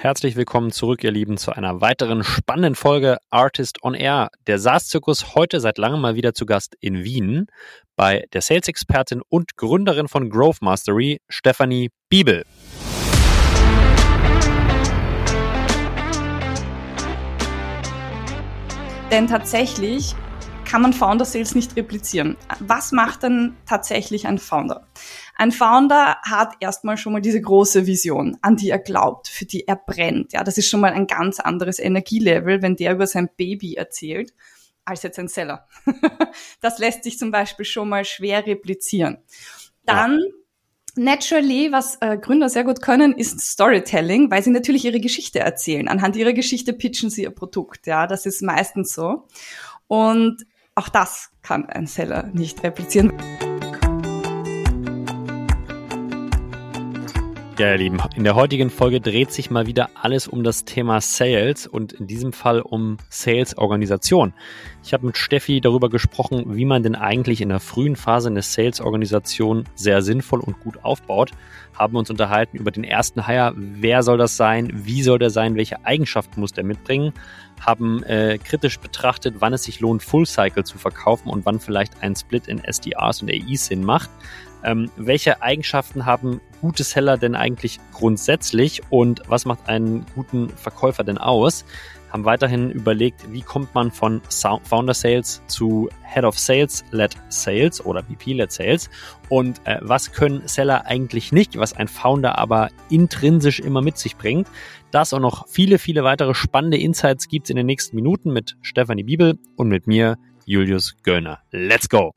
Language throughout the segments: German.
Herzlich willkommen zurück, ihr Lieben, zu einer weiteren spannenden Folge Artist on Air. Der SaaS-Zirkus heute seit langem mal wieder zu Gast in Wien bei der Sales-Expertin und Gründerin von Growth Mastery, Stephanie Biebel. Denn tatsächlich kann man Founder Sales nicht replizieren. Was macht denn tatsächlich ein Founder? Ein Founder hat erstmal schon mal diese große Vision, an die er glaubt, für die er brennt. Ja, das ist schon mal ein ganz anderes Energielevel, wenn der über sein Baby erzählt, als jetzt ein Seller. das lässt sich zum Beispiel schon mal schwer replizieren. Dann ja. Naturally, was äh, Gründer sehr gut können, ist Storytelling, weil sie natürlich ihre Geschichte erzählen. Anhand ihrer Geschichte pitchen sie ihr Produkt. Ja, das ist meistens so. Und auch das kann ein Seller nicht replizieren. Ja, ihr Lieben, in der heutigen Folge dreht sich mal wieder alles um das Thema Sales und in diesem Fall um Sales-Organisation. Ich habe mit Steffi darüber gesprochen, wie man denn eigentlich in der frühen Phase eine Sales-Organisation sehr sinnvoll und gut aufbaut. Haben uns unterhalten über den ersten Hire, wer soll das sein, wie soll der sein, welche Eigenschaften muss der mitbringen. Haben äh, kritisch betrachtet, wann es sich lohnt, Full Cycle zu verkaufen und wann vielleicht ein Split in SDRs und AIs Sinn macht. Ähm, welche Eigenschaften haben gute Seller denn eigentlich grundsätzlich und was macht einen guten Verkäufer denn aus? Haben weiterhin überlegt, wie kommt man von Founder Sales zu Head of Sales led Sales oder VP led Sales und äh, was können Seller eigentlich nicht, was ein Founder aber intrinsisch immer mit sich bringt. Das und noch viele, viele weitere spannende Insights gibt es in den nächsten Minuten mit Stefanie Bibel und mit mir, Julius Göllner. Let's go!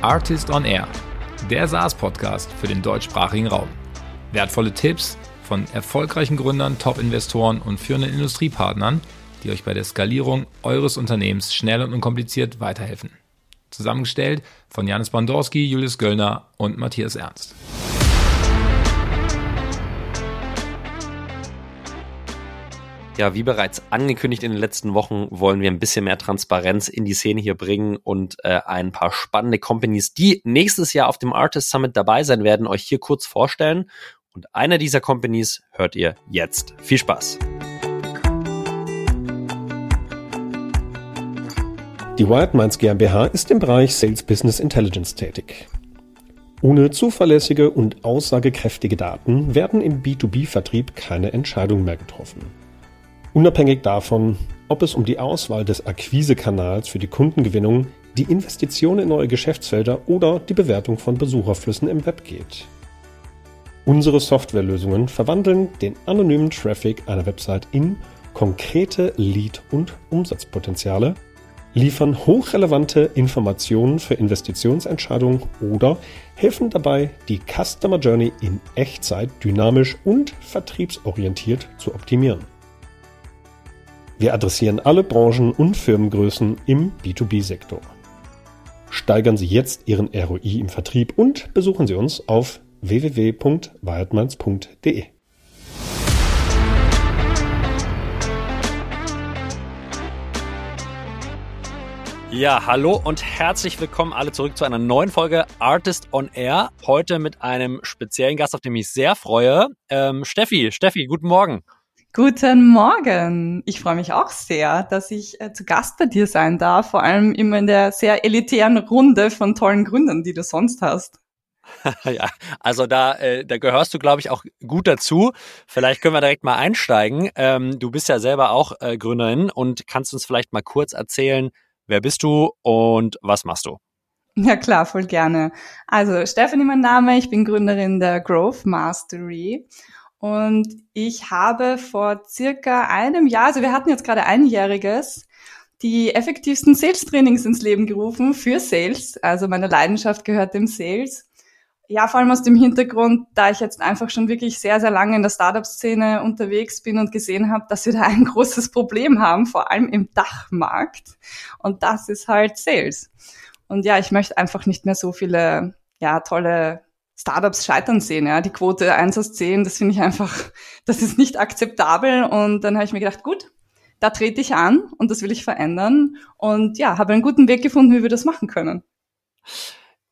Artist on Air, der SaaS-Podcast für den deutschsprachigen Raum. Wertvolle Tipps von erfolgreichen Gründern, Top-Investoren und führenden Industriepartnern, die euch bei der Skalierung eures Unternehmens schnell und unkompliziert weiterhelfen. Zusammengestellt von Janis Bandorski, Julius Göllner und Matthias Ernst. Ja, wie bereits angekündigt in den letzten Wochen, wollen wir ein bisschen mehr Transparenz in die Szene hier bringen und äh, ein paar spannende Companies, die nächstes Jahr auf dem Artist Summit dabei sein werden, euch hier kurz vorstellen. Und eine dieser Companies hört ihr jetzt. Viel Spaß! Die Wired Minds GmbH ist im Bereich Sales Business Intelligence tätig. Ohne zuverlässige und aussagekräftige Daten werden im B2B-Vertrieb keine Entscheidungen mehr getroffen. Unabhängig davon, ob es um die Auswahl des Akquisekanals für die Kundengewinnung, die Investition in neue Geschäftsfelder oder die Bewertung von Besucherflüssen im Web geht. Unsere Softwarelösungen verwandeln den anonymen Traffic einer Website in konkrete Lead- und Umsatzpotenziale, liefern hochrelevante Informationen für Investitionsentscheidungen oder helfen dabei, die Customer Journey in Echtzeit dynamisch und vertriebsorientiert zu optimieren. Wir adressieren alle Branchen und Firmengrößen im B2B-Sektor. Steigern Sie jetzt Ihren ROI im Vertrieb und besuchen Sie uns auf www.waldmanns.de. Ja, hallo und herzlich willkommen alle zurück zu einer neuen Folge Artist on Air. Heute mit einem speziellen Gast, auf den ich mich sehr freue. Ähm, Steffi, Steffi, guten Morgen. Guten Morgen. Ich freue mich auch sehr, dass ich äh, zu Gast bei dir sein darf, vor allem immer in der sehr elitären Runde von tollen Gründern, die du sonst hast. ja, also da, äh, da gehörst du, glaube ich, auch gut dazu. Vielleicht können wir direkt mal einsteigen. Ähm, du bist ja selber auch äh, Gründerin und kannst uns vielleicht mal kurz erzählen, wer bist du und was machst du? Ja klar, voll gerne. Also Stephanie mein Name, ich bin Gründerin der Growth Mastery und ich habe vor circa einem Jahr, also wir hatten jetzt gerade einjähriges, die effektivsten Sales-Trainings ins Leben gerufen für Sales. Also meine Leidenschaft gehört dem Sales. Ja, vor allem aus dem Hintergrund, da ich jetzt einfach schon wirklich sehr, sehr lange in der Startup-Szene unterwegs bin und gesehen habe, dass wir da ein großes Problem haben, vor allem im Dachmarkt. Und das ist halt Sales. Und ja, ich möchte einfach nicht mehr so viele, ja, tolle Startups scheitern sehen, ja. Die Quote 1 aus 10, das finde ich einfach, das ist nicht akzeptabel. Und dann habe ich mir gedacht, gut, da trete ich an und das will ich verändern. Und ja, habe einen guten Weg gefunden, wie wir das machen können.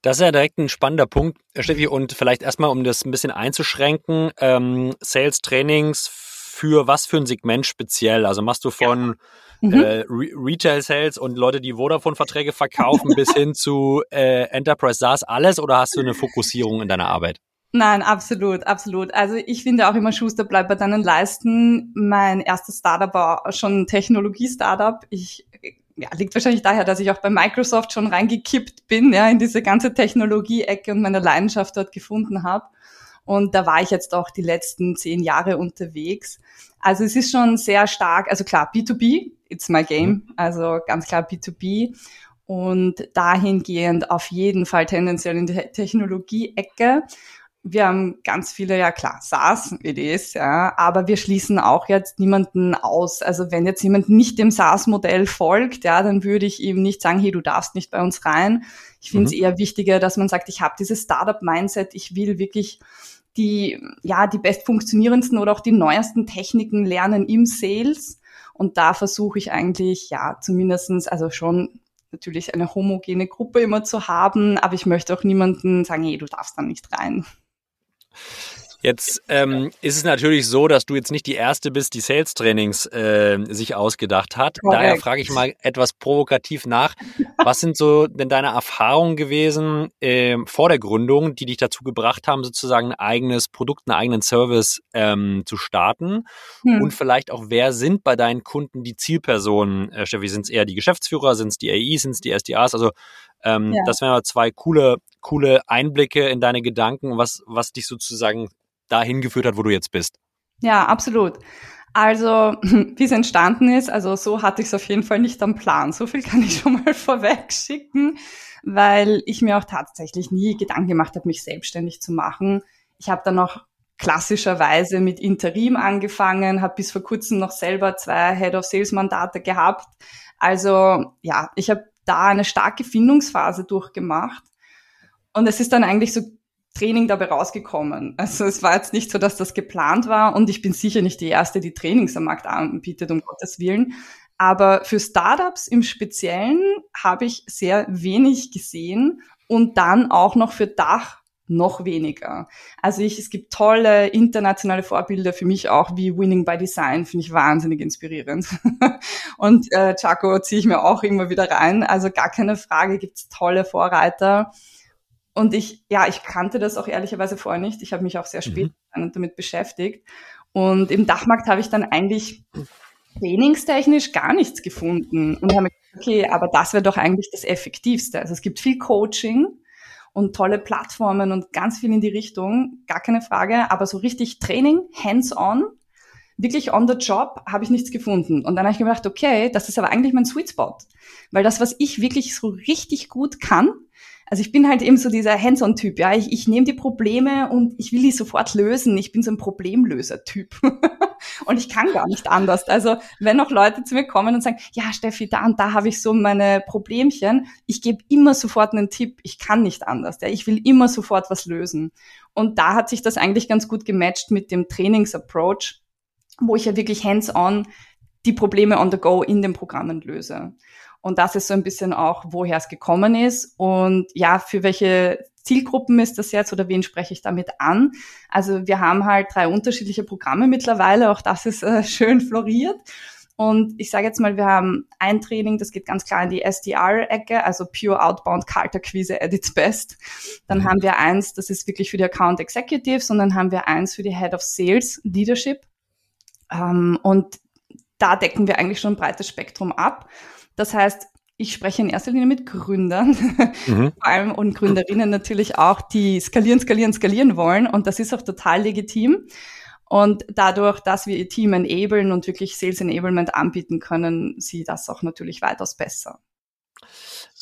Das ist ja direkt ein spannender Punkt, Steffi. Und vielleicht erstmal, um das ein bisschen einzuschränken, ähm, Sales-Trainings für was für ein Segment speziell? Also machst du von ja. mhm. äh, Re Retail-Sales und Leute, die Vodafone-Verträge verkaufen, bis hin zu äh, Enterprise SaaS alles oder hast du eine Fokussierung in deiner Arbeit? Nein, absolut, absolut. Also ich finde auch immer Schuster bleibt bei deinen Leisten. Mein erstes Startup war schon ein Technologie-Startup. Ich ja, liegt wahrscheinlich daher, dass ich auch bei Microsoft schon reingekippt bin, ja, in diese ganze Technologie-Ecke und meine Leidenschaft dort gefunden habe. Und da war ich jetzt auch die letzten zehn Jahre unterwegs. Also es ist schon sehr stark, also klar, B2B, it's my game, mhm. also ganz klar B2B. Und dahingehend auf jeden Fall tendenziell in die Technologie-Ecke wir haben ganz viele, ja klar, SaaS-Ideen, ja, aber wir schließen auch jetzt niemanden aus. Also wenn jetzt jemand nicht dem SaaS-Modell folgt, ja, dann würde ich ihm nicht sagen, hey, du darfst nicht bei uns rein. Ich finde es mhm. eher wichtiger, dass man sagt, ich habe dieses Startup-Mindset, ich will wirklich die, ja, die best funktionierendsten oder auch die neuesten Techniken lernen im Sales. Und da versuche ich eigentlich, ja, zumindestens, also schon natürlich eine homogene Gruppe immer zu haben, aber ich möchte auch niemanden sagen, hey, du darfst da nicht rein. Jetzt ähm, ist es natürlich so, dass du jetzt nicht die Erste bist, die Sales-Trainings äh, sich ausgedacht hat. Correct. Daher frage ich mal etwas provokativ nach. Was sind so denn deine Erfahrungen gewesen äh, vor der Gründung, die dich dazu gebracht haben, sozusagen ein eigenes Produkt, einen eigenen Service ähm, zu starten? Hm. Und vielleicht auch, wer sind bei deinen Kunden die Zielpersonen? Äh, Steffi, sind es eher die Geschäftsführer, sind es die AIs, sind es die SDAs? Also ähm, ja. Das wären zwei coole, coole Einblicke in deine Gedanken, was, was dich sozusagen dahin geführt hat, wo du jetzt bist. Ja, absolut. Also, wie es entstanden ist, also so hatte ich es auf jeden Fall nicht am Plan. So viel kann ich schon mal vorweg schicken, weil ich mir auch tatsächlich nie Gedanken gemacht habe, mich selbstständig zu machen. Ich habe dann noch klassischerweise mit Interim angefangen, habe bis vor kurzem noch selber zwei Head of Sales Mandate gehabt. Also ja, ich habe da eine starke Findungsphase durchgemacht. Und es ist dann eigentlich so Training dabei rausgekommen. Also es war jetzt nicht so, dass das geplant war und ich bin sicher nicht die Erste, die Trainings am Markt anbietet, um Gottes Willen. Aber für Startups im Speziellen habe ich sehr wenig gesehen und dann auch noch für Dach noch weniger. Also ich, es gibt tolle internationale Vorbilder für mich auch, wie Winning by Design, finde ich wahnsinnig inspirierend. und äh, Chaco ziehe ich mir auch immer wieder rein. Also gar keine Frage, gibt's tolle Vorreiter. Und ich, ja, ich kannte das auch ehrlicherweise vorher nicht. Ich habe mich auch sehr spät mhm. damit beschäftigt. Und im Dachmarkt habe ich dann eigentlich trainingstechnisch gar nichts gefunden und habe mir gedacht, okay, aber das wäre doch eigentlich das Effektivste. Also es gibt viel Coaching, und tolle Plattformen und ganz viel in die Richtung, gar keine Frage. Aber so richtig Training, hands-on, wirklich on the job, habe ich nichts gefunden. Und dann habe ich gedacht, okay, das ist aber eigentlich mein Sweet Spot. Weil das, was ich wirklich so richtig gut kann, also ich bin halt eben so dieser Hands-on-Typ, ja. Ich, ich nehme die Probleme und ich will die sofort lösen. Ich bin so ein Problemlöser-Typ. und ich kann gar nicht anders. Also wenn noch Leute zu mir kommen und sagen, ja, Steffi, da und da habe ich so meine Problemchen, ich gebe immer sofort einen Tipp. Ich kann nicht anders. Ja. Ich will immer sofort was lösen. Und da hat sich das eigentlich ganz gut gematcht mit dem Trainings-Approach, wo ich ja wirklich hands-on die Probleme on the go in den Programmen löse. Und das ist so ein bisschen auch, woher es gekommen ist und ja, für welche Zielgruppen ist das jetzt oder wen spreche ich damit an? Also wir haben halt drei unterschiedliche Programme mittlerweile, auch das ist äh, schön floriert. Und ich sage jetzt mal, wir haben ein Training, das geht ganz klar in die SDR-Ecke, also Pure Outbound Kalterquise at its best. Dann mhm. haben wir eins, das ist wirklich für die Account Executives und dann haben wir eins für die Head of Sales Leadership. Ähm, und da decken wir eigentlich schon ein breites Spektrum ab. Das heißt, ich spreche in erster Linie mit Gründern, mhm. vor allem und Gründerinnen natürlich auch, die skalieren, skalieren, skalieren wollen. Und das ist auch total legitim. Und dadurch, dass wir ihr Team enablen und wirklich Sales Enablement anbieten können, sie das auch natürlich weitaus besser.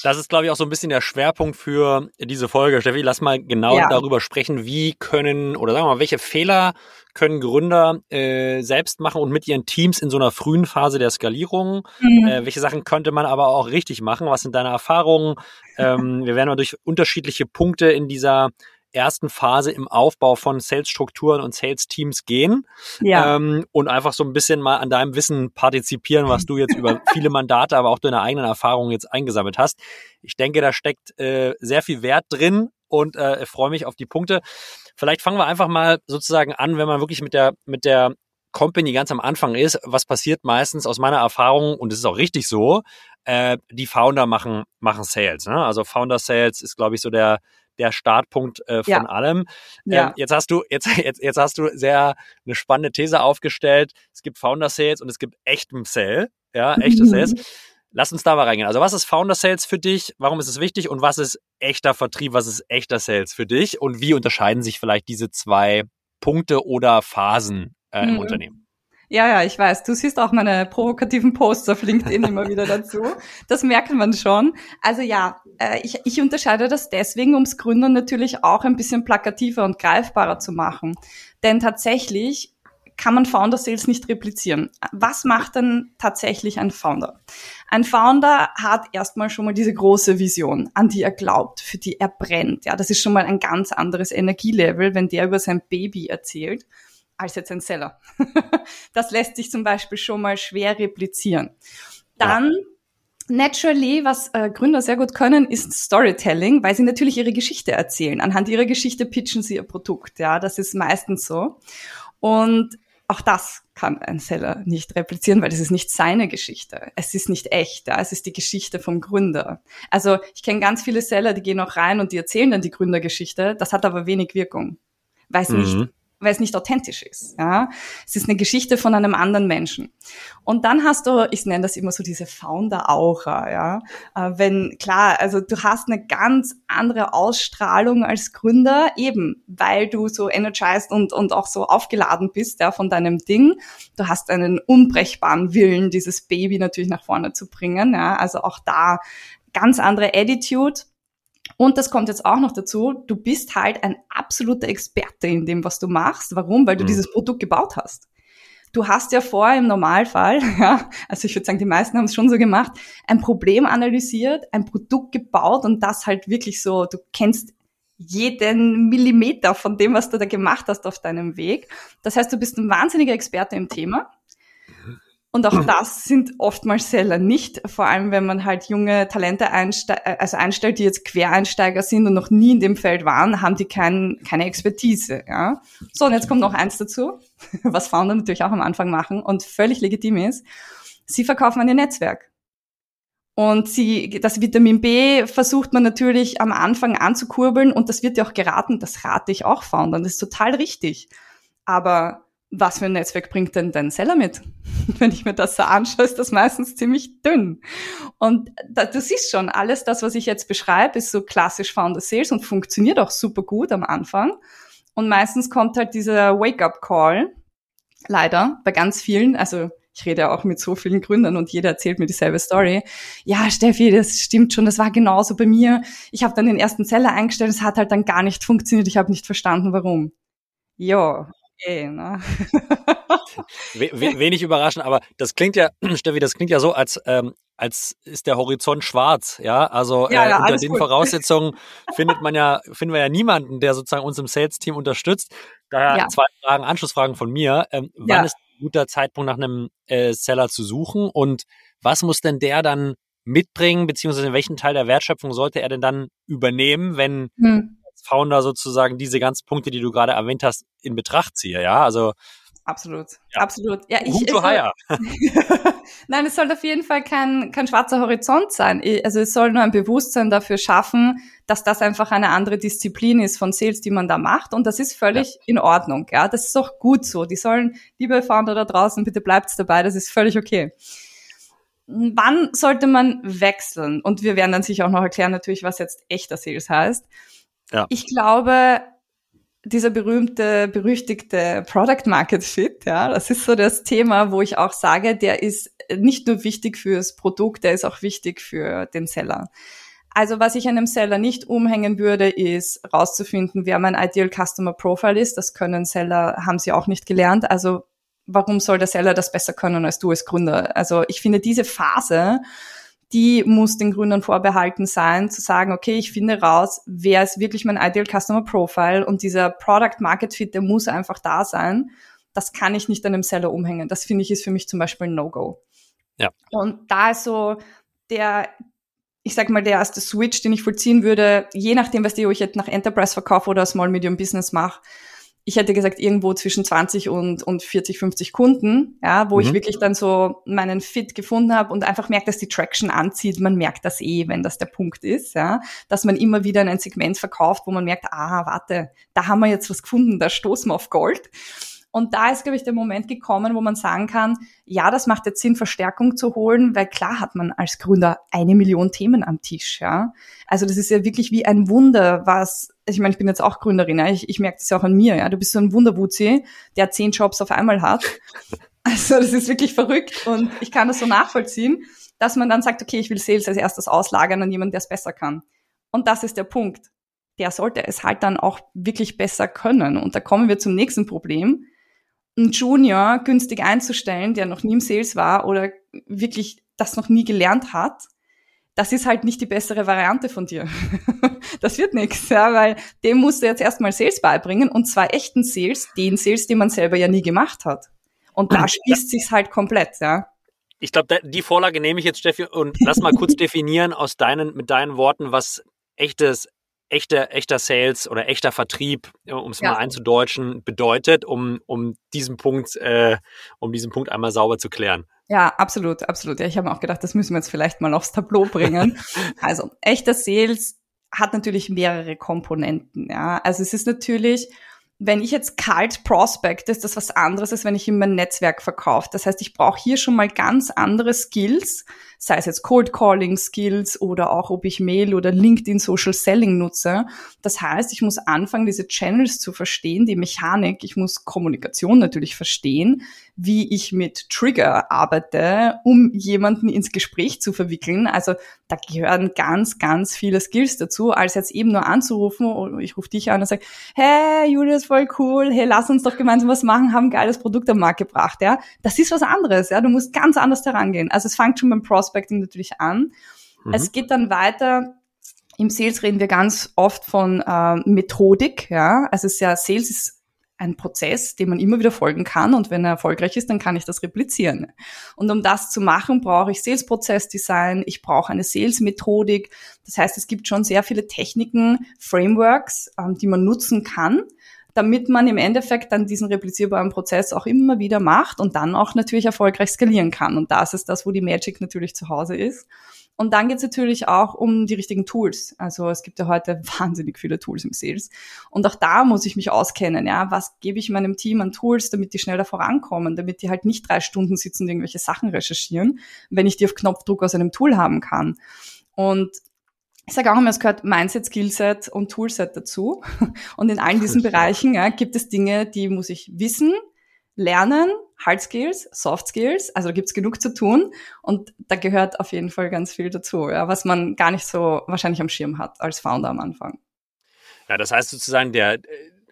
Das ist, glaube ich, auch so ein bisschen der Schwerpunkt für diese Folge. Steffi, lass mal genau ja. darüber sprechen, wie können oder sagen wir mal, welche Fehler können Gründer äh, selbst machen und mit ihren Teams in so einer frühen Phase der Skalierung. Mhm. Äh, welche Sachen könnte man aber auch richtig machen? Was sind deine Erfahrungen? Ähm, wir werden mal durch unterschiedliche Punkte in dieser ersten Phase im Aufbau von Sales-Strukturen und Sales-Teams gehen ja. ähm, und einfach so ein bisschen mal an deinem Wissen partizipieren, was du jetzt über viele Mandate, aber auch deine eigenen Erfahrungen jetzt eingesammelt hast. Ich denke, da steckt äh, sehr viel Wert drin und äh, freue mich auf die Punkte. Vielleicht fangen wir einfach mal sozusagen an, wenn man wirklich mit der mit der Company ganz am Anfang ist, was passiert meistens aus meiner Erfahrung, und es ist auch richtig so, äh, die Founder machen, machen Sales. Ne? Also Founder Sales ist, glaube ich, so der, der Startpunkt äh, von ja. allem. Ja. Ähm, jetzt hast du jetzt, jetzt, jetzt hast du sehr eine spannende These aufgestellt. Es gibt Founder Sales und es gibt echtem Sale, ja, echte Sales. Lass uns da mal reingehen. Also was ist Founder Sales für dich? Warum ist es wichtig? Und was ist echter Vertrieb? Was ist echter Sales für dich? Und wie unterscheiden sich vielleicht diese zwei Punkte oder Phasen äh, im mhm. Unternehmen? Ja, ja, ich weiß. Du siehst auch meine provokativen Posts auf LinkedIn immer wieder dazu. Das merkt man schon. Also ja, äh, ich, ich unterscheide das deswegen, ums Gründern natürlich auch ein bisschen plakativer und greifbarer zu machen. Denn tatsächlich kann man Founder Sales nicht replizieren. Was macht denn tatsächlich ein Founder? Ein Founder hat erstmal schon mal diese große Vision, an die er glaubt, für die er brennt. Ja, das ist schon mal ein ganz anderes Energielevel, wenn der über sein Baby erzählt als jetzt ein Seller. das lässt sich zum Beispiel schon mal schwer replizieren. Dann ja. Naturally, was äh, Gründer sehr gut können, ist Storytelling, weil sie natürlich ihre Geschichte erzählen. Anhand ihrer Geschichte pitchen sie ihr Produkt. Ja, das ist meistens so. Und auch das kann ein Seller nicht replizieren, weil das ist nicht seine Geschichte. Es ist nicht echt. Ja? Es ist die Geschichte vom Gründer. Also ich kenne ganz viele Seller, die gehen auch rein und die erzählen dann die Gründergeschichte. Das hat aber wenig Wirkung, weil es mhm. nicht weil es nicht authentisch ist. Ja? Es ist eine Geschichte von einem anderen Menschen. Und dann hast du, ich nenne das immer so diese Founder-Aura, ja. Äh, wenn, klar, also du hast eine ganz andere Ausstrahlung als Gründer, eben, weil du so energized und, und auch so aufgeladen bist, ja, von deinem Ding. Du hast einen unbrechbaren Willen, dieses Baby natürlich nach vorne zu bringen, ja. Also auch da ganz andere Attitude und das kommt jetzt auch noch dazu, du bist halt ein absoluter Experte in dem, was du machst. Warum? Weil du mhm. dieses Produkt gebaut hast. Du hast ja vorher im Normalfall, ja, also ich würde sagen, die meisten haben es schon so gemacht, ein Problem analysiert, ein Produkt gebaut und das halt wirklich so, du kennst jeden Millimeter von dem, was du da gemacht hast auf deinem Weg. Das heißt, du bist ein wahnsinniger Experte im Thema und auch das sind oftmals Seller nicht, vor allem wenn man halt junge Talente einste äh, also einstellt, die jetzt Quereinsteiger sind und noch nie in dem Feld waren, haben die kein, keine Expertise. Ja? So, und jetzt kommt noch eins dazu, was Founder natürlich auch am Anfang machen und völlig legitim ist. Sie verkaufen an ihr Netzwerk. Und sie, das Vitamin B versucht man natürlich am Anfang anzukurbeln und das wird dir auch geraten, das rate ich auch Foundern, das ist total richtig. Aber was für ein Netzwerk bringt denn dein Seller mit? Wenn ich mir das so anschaue, ist das meistens ziemlich dünn. Und da, du siehst schon, alles das, was ich jetzt beschreibe, ist so klassisch Founder Sales und funktioniert auch super gut am Anfang. Und meistens kommt halt dieser Wake-up-Call, leider, bei ganz vielen, also ich rede ja auch mit so vielen Gründern und jeder erzählt mir dieselbe Story. Ja, Steffi, das stimmt schon, das war genauso bei mir. Ich habe dann den ersten Seller eingestellt, es hat halt dann gar nicht funktioniert, ich habe nicht verstanden, warum. Ja, okay, ne? wenig überraschend, aber das klingt ja, Steffi, das klingt ja so, als, ähm, als ist der Horizont schwarz, ja. Also ja, äh, ja, unter den gut. Voraussetzungen findet man ja, finden wir ja niemanden, der sozusagen uns im Sales-Team unterstützt. Daher ja. zwei Fragen, Anschlussfragen von mir. Ähm, wann ist ein guter Zeitpunkt nach einem äh, Seller zu suchen und was muss denn der dann mitbringen, beziehungsweise welchen Teil der Wertschöpfung sollte er denn dann übernehmen, wenn hm. Founder sozusagen diese ganzen Punkte, die du gerade erwähnt hast, in Betracht ziehe, ja? Also Absolut, ja. absolut. Ja, ich, hire. Nein, es soll auf jeden Fall kein, kein schwarzer Horizont sein. Also es soll nur ein Bewusstsein dafür schaffen, dass das einfach eine andere Disziplin ist von Sales, die man da macht. Und das ist völlig ja. in Ordnung. Ja, das ist auch gut so. Die sollen, liebe Founder da draußen, bitte bleibt's dabei. Das ist völlig okay. Wann sollte man wechseln? Und wir werden dann sicher auch noch erklären, natürlich, was jetzt echter Sales heißt. Ja. Ich glaube, dieser berühmte, berüchtigte Product Market Fit, ja, das ist so das Thema, wo ich auch sage, der ist nicht nur wichtig fürs Produkt, der ist auch wichtig für den Seller. Also was ich einem Seller nicht umhängen würde, ist rauszufinden, wer mein Ideal Customer Profile ist. Das können Seller, haben sie auch nicht gelernt. Also warum soll der Seller das besser können als du als Gründer? Also ich finde diese Phase, die muss den Gründern vorbehalten sein, zu sagen, okay, ich finde raus, wer ist wirklich mein Ideal Customer Profile und dieser Product Market Fit, der muss einfach da sein. Das kann ich nicht an einem Seller umhängen. Das finde ich ist für mich zum Beispiel ein No-Go. Ja. Und da ist so der, ich sag mal, der erste Switch, den ich vollziehen würde, je nachdem, was die, ob ich jetzt nach Enterprise verkaufe oder Small Medium Business mache, ich hätte gesagt, irgendwo zwischen 20 und, und 40, 50 Kunden, ja, wo mhm. ich wirklich dann so meinen Fit gefunden habe und einfach merkt, dass die Traction anzieht. Man merkt das eh, wenn das der Punkt ist, ja, dass man immer wieder in ein Segment verkauft, wo man merkt, ah, warte, da haben wir jetzt was gefunden, da stoßen wir auf Gold. Und da ist, glaube ich, der Moment gekommen, wo man sagen kann, ja, das macht jetzt Sinn, Verstärkung zu holen, weil klar hat man als Gründer eine Million Themen am Tisch, ja. Also das ist ja wirklich wie ein Wunder, was, ich meine, ich bin jetzt auch Gründerin, ja? ich, ich merke das ja auch an mir, ja. Du bist so ein Wunderwuzi, der zehn Jobs auf einmal hat. Also das ist wirklich verrückt und ich kann das so nachvollziehen, dass man dann sagt, okay, ich will Sales als erstes auslagern an jemanden, der es besser kann. Und das ist der Punkt. Der sollte es halt dann auch wirklich besser können. Und da kommen wir zum nächsten Problem einen Junior günstig einzustellen, der noch nie im Sales war oder wirklich das noch nie gelernt hat, das ist halt nicht die bessere Variante von dir. das wird nichts, ja, weil dem musst du jetzt erstmal Sales beibringen und zwar echten Sales, den Sales, den man selber ja nie gemacht hat. Und da schließt sich's halt komplett, ja. Ich glaube, die Vorlage nehme ich jetzt, Steffi, und lass mal kurz definieren aus deinen, mit deinen Worten, was echtes echter, echter Sales oder echter Vertrieb, um es ja. mal einzudeutschen, bedeutet, um, um diesen Punkt, äh, um diesen Punkt einmal sauber zu klären. Ja, absolut, absolut. Ja, ich habe mir auch gedacht, das müssen wir jetzt vielleicht mal aufs Tableau bringen. also, echter Sales hat natürlich mehrere Komponenten. Ja, also es ist natürlich wenn ich jetzt kalt prospect, ist das was anderes, als wenn ich in mein Netzwerk verkaufe. Das heißt, ich brauche hier schon mal ganz andere Skills, sei es jetzt Cold Calling Skills oder auch ob ich Mail oder LinkedIn Social Selling nutze. Das heißt, ich muss anfangen, diese Channels zu verstehen, die Mechanik. Ich muss Kommunikation natürlich verstehen, wie ich mit Trigger arbeite, um jemanden ins Gespräch zu verwickeln. Also da gehören ganz, ganz viele Skills dazu, als jetzt eben nur anzurufen ich rufe dich an und sage, hey, Julius, voll cool, hey, lass uns doch gemeinsam was machen, haben ein geiles Produkt am Markt gebracht, ja. Das ist was anderes, ja. Du musst ganz anders herangehen. Also es fängt schon beim Prospecting natürlich an. Mhm. Es geht dann weiter, im Sales reden wir ganz oft von äh, Methodik, ja. Also es ist ja, Sales ist ein Prozess, dem man immer wieder folgen kann und wenn er erfolgreich ist, dann kann ich das replizieren. Und um das zu machen, brauche ich Sales-Prozess-Design, ich brauche eine Sales-Methodik. Das heißt, es gibt schon sehr viele Techniken, Frameworks, ähm, die man nutzen kann, damit man im Endeffekt dann diesen replizierbaren Prozess auch immer wieder macht und dann auch natürlich erfolgreich skalieren kann. Und das ist das, wo die Magic natürlich zu Hause ist. Und dann geht es natürlich auch um die richtigen Tools. Also es gibt ja heute wahnsinnig viele Tools im Sales. Und auch da muss ich mich auskennen. Ja, was gebe ich meinem Team an Tools, damit die schneller vorankommen, damit die halt nicht drei Stunden sitzen und irgendwelche Sachen recherchieren, wenn ich die auf Knopfdruck aus einem Tool haben kann. Und ich sage auch immer, es gehört Mindset, Skillset und Toolset dazu. Und in allen diesen Bereichen ja, gibt es Dinge, die muss ich wissen, lernen, Hard Skills, Soft Skills, also da gibt's genug zu tun und da gehört auf jeden Fall ganz viel dazu, ja, was man gar nicht so wahrscheinlich am Schirm hat als Founder am Anfang. Ja, das heißt sozusagen, der, äh,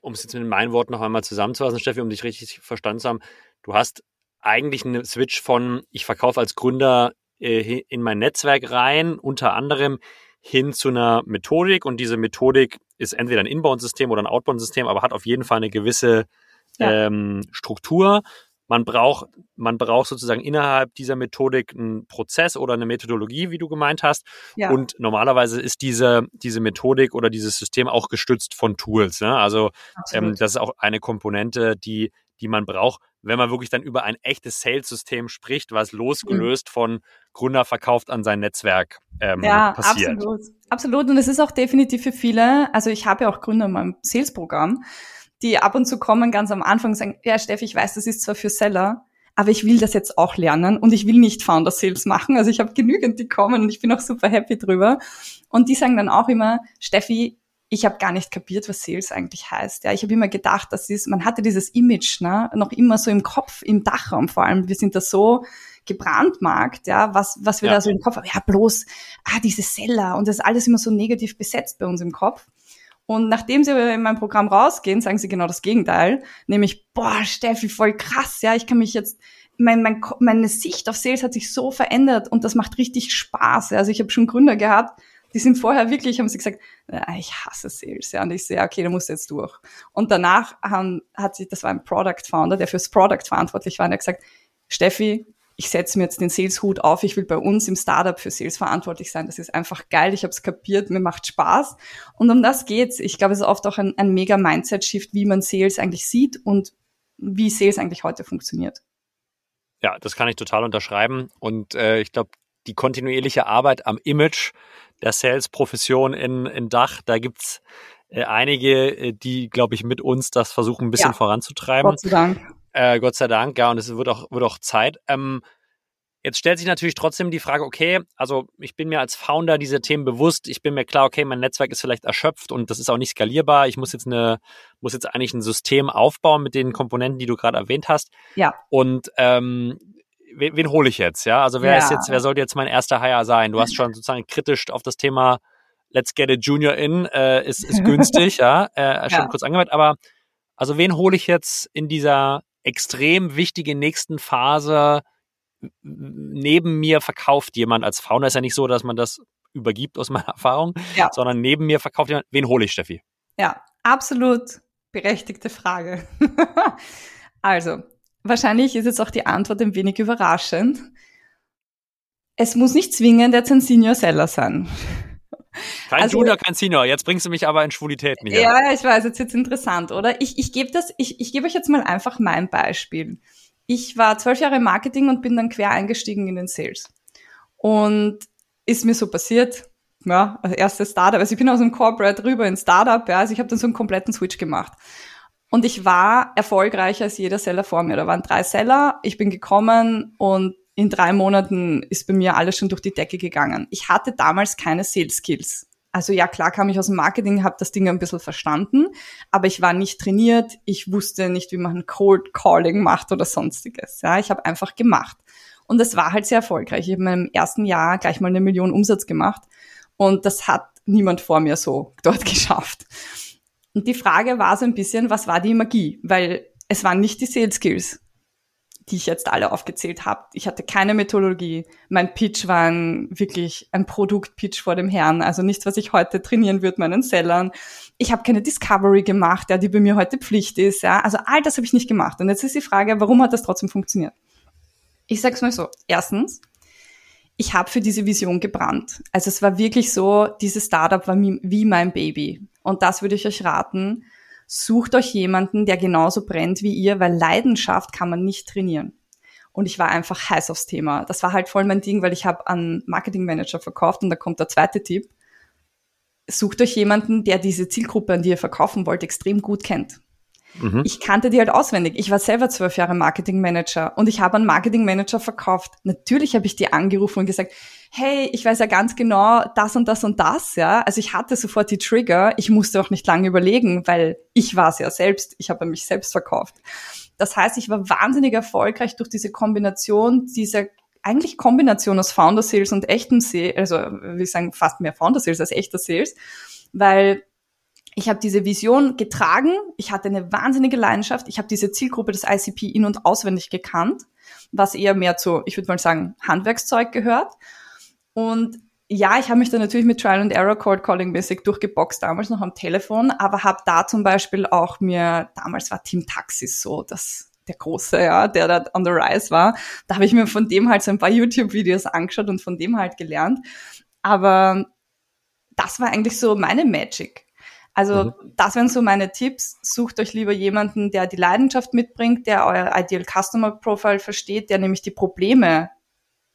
um es jetzt mit meinen Worten noch einmal zusammenzufassen, Steffi, um dich richtig verstanden zu haben, du hast eigentlich einen Switch von, ich verkaufe als Gründer äh, in mein Netzwerk rein, unter anderem hin zu einer Methodik und diese Methodik ist entweder ein Inbound-System oder ein Outbound-System, aber hat auf jeden Fall eine gewisse ja. ähm, Struktur. Man braucht, man braucht sozusagen innerhalb dieser Methodik einen Prozess oder eine Methodologie, wie du gemeint hast. Ja. Und normalerweise ist diese, diese Methodik oder dieses System auch gestützt von Tools. Ne? Also ähm, das ist auch eine Komponente, die, die man braucht, wenn man wirklich dann über ein echtes Sales-System spricht, was losgelöst mhm. von Gründer verkauft an sein Netzwerk ähm, ja, passiert. Absolut. Absolut. Und es ist auch definitiv für viele, also ich habe ja auch Gründer in meinem Sales-Programm die ab und zu kommen ganz am Anfang und sagen, ja Steffi, ich weiß, das ist zwar für Seller, aber ich will das jetzt auch lernen und ich will nicht Founder Sales machen. Also ich habe genügend, die kommen und ich bin auch super happy drüber. Und die sagen dann auch immer, Steffi, ich habe gar nicht kapiert, was Sales eigentlich heißt. Ja, ich habe immer gedacht, das ist, man hatte dieses Image, ne, noch immer so im Kopf, im Dachraum vor allem. Wir sind da so gebrandmarkt, ja, was, was wir ja. da so im Kopf haben. Ja, bloß, ah, diese Seller und das ist alles immer so negativ besetzt bei uns im Kopf. Und nachdem sie in meinem Programm rausgehen, sagen sie genau das Gegenteil, nämlich, boah, Steffi, voll krass, ja, ich kann mich jetzt mein, mein, meine Sicht auf Sales hat sich so verändert und das macht richtig Spaß. Also ich habe schon Gründer gehabt, die sind vorher wirklich, haben sie gesagt, ich hasse Sales, ja, und ich sehe, okay, da musst du jetzt durch. Und danach haben, hat sich, das war ein Product Founder, der fürs Product verantwortlich war, und der hat gesagt, Steffi, ich setze mir jetzt den Sales-Hut auf, ich will bei uns im Startup für Sales verantwortlich sein. Das ist einfach geil, ich habe es kapiert, mir macht Spaß. Und um das geht's. Ich glaube, es ist oft auch ein, ein mega Mindset-Shift, wie man Sales eigentlich sieht und wie Sales eigentlich heute funktioniert. Ja, das kann ich total unterschreiben. Und äh, ich glaube, die kontinuierliche Arbeit am Image der Sales-Profession in, in Dach, da gibt's äh, einige, äh, die, glaube ich, mit uns das versuchen, ein bisschen ja. voranzutreiben. Gott sei Dank. Äh, Gott sei Dank, ja, und es wird auch, wird auch Zeit. Ähm, Jetzt stellt sich natürlich trotzdem die Frage, okay, also ich bin mir als Founder diese Themen bewusst, ich bin mir klar, okay, mein Netzwerk ist vielleicht erschöpft und das ist auch nicht skalierbar. Ich muss jetzt eine, muss jetzt eigentlich ein System aufbauen mit den Komponenten, die du gerade erwähnt hast. Ja. Und ähm, wen, wen hole ich jetzt? Ja, also wer ja. ist jetzt, wer sollte jetzt mein erster Hire sein? Du hast schon sozusagen kritisch auf das Thema Let's get a Junior in, äh, ist, ist günstig, ja, äh, schon ja. kurz angemerkt, aber also wen hole ich jetzt in dieser extrem wichtigen nächsten Phase neben mir verkauft jemand als Founder. Ist ja nicht so, dass man das übergibt aus meiner Erfahrung, ja. sondern neben mir verkauft jemand. Wen hole ich, Steffi? Ja, absolut berechtigte Frage. also, wahrscheinlich ist jetzt auch die Antwort ein wenig überraschend. Es muss nicht zwingend jetzt ein Senior Seller sein. Kein also, Junior, kein Senior. Jetzt bringst du mich aber in Schwulitäten hier. Ja, ich weiß, jetzt wird's interessant, oder? Ich, ich gebe das, ich, ich gebe euch jetzt mal einfach mein Beispiel ich war zwölf Jahre im Marketing und bin dann quer eingestiegen in den Sales. Und ist mir so passiert, ja, als erstes Startup. Also ich bin aus dem Corporate rüber ins Startup, ja, also ich habe dann so einen kompletten Switch gemacht. Und ich war erfolgreicher als jeder Seller vor mir. Da waren drei Seller, ich bin gekommen und in drei Monaten ist bei mir alles schon durch die Decke gegangen. Ich hatte damals keine Sales Skills. Also ja, klar kam ich aus dem Marketing, habe das Ding ein bisschen verstanden, aber ich war nicht trainiert, ich wusste nicht, wie man Cold Calling macht oder sonstiges. Ja, ich habe einfach gemacht. Und es war halt sehr erfolgreich. Ich habe in meinem ersten Jahr gleich mal eine Million Umsatz gemacht und das hat niemand vor mir so dort geschafft. Und die Frage war so ein bisschen, was war die Magie? Weil es waren nicht die Sales Skills die ich jetzt alle aufgezählt habe. Ich hatte keine Methodologie. Mein Pitch war ein, wirklich ein Produktpitch vor dem Herrn. Also nichts, was ich heute trainieren würde, meinen Sellern. Ich habe keine Discovery gemacht, ja, die bei mir heute Pflicht ist. Ja. Also all das habe ich nicht gemacht. Und jetzt ist die Frage, warum hat das trotzdem funktioniert? Ich sag's mal so. Erstens, ich habe für diese Vision gebrannt. Also es war wirklich so, dieses Startup war wie mein Baby. Und das würde ich euch raten sucht euch jemanden, der genauso brennt wie ihr, weil Leidenschaft kann man nicht trainieren. Und ich war einfach heiß aufs Thema. Das war halt voll mein Ding, weil ich habe an Marketingmanager verkauft und da kommt der zweite Tipp. Sucht euch jemanden, der diese Zielgruppe, an die ihr verkaufen wollt, extrem gut kennt. Mhm. Ich kannte die halt auswendig. Ich war selber zwölf Jahre Marketingmanager und ich habe einen Marketingmanager verkauft. Natürlich habe ich die angerufen und gesagt, hey, ich weiß ja ganz genau das und das und das, ja. Also ich hatte sofort die Trigger. Ich musste auch nicht lange überlegen, weil ich war es ja selbst. Ich habe mich selbst verkauft. Das heißt, ich war wahnsinnig erfolgreich durch diese Kombination dieser eigentlich Kombination aus Founder Sales und echtem Sales, also wir sagen fast mehr Founder Sales als echter Sales, weil ich habe diese Vision getragen, ich hatte eine wahnsinnige Leidenschaft, ich habe diese Zielgruppe des ICP in- und auswendig gekannt, was eher mehr zu, ich würde mal sagen, Handwerkszeug gehört. Und ja, ich habe mich da natürlich mit Trial and Error Cold Calling mäßig durchgeboxt, damals noch am Telefon, aber habe da zum Beispiel auch mir, damals war Team Taxis so, das der große, ja, der da on the rise war. Da habe ich mir von dem halt so ein paar YouTube-Videos angeschaut und von dem halt gelernt. Aber das war eigentlich so meine Magic. Also mhm. das wären so meine Tipps. Sucht euch lieber jemanden, der die Leidenschaft mitbringt, der euer Ideal Customer Profile versteht, der nämlich die Probleme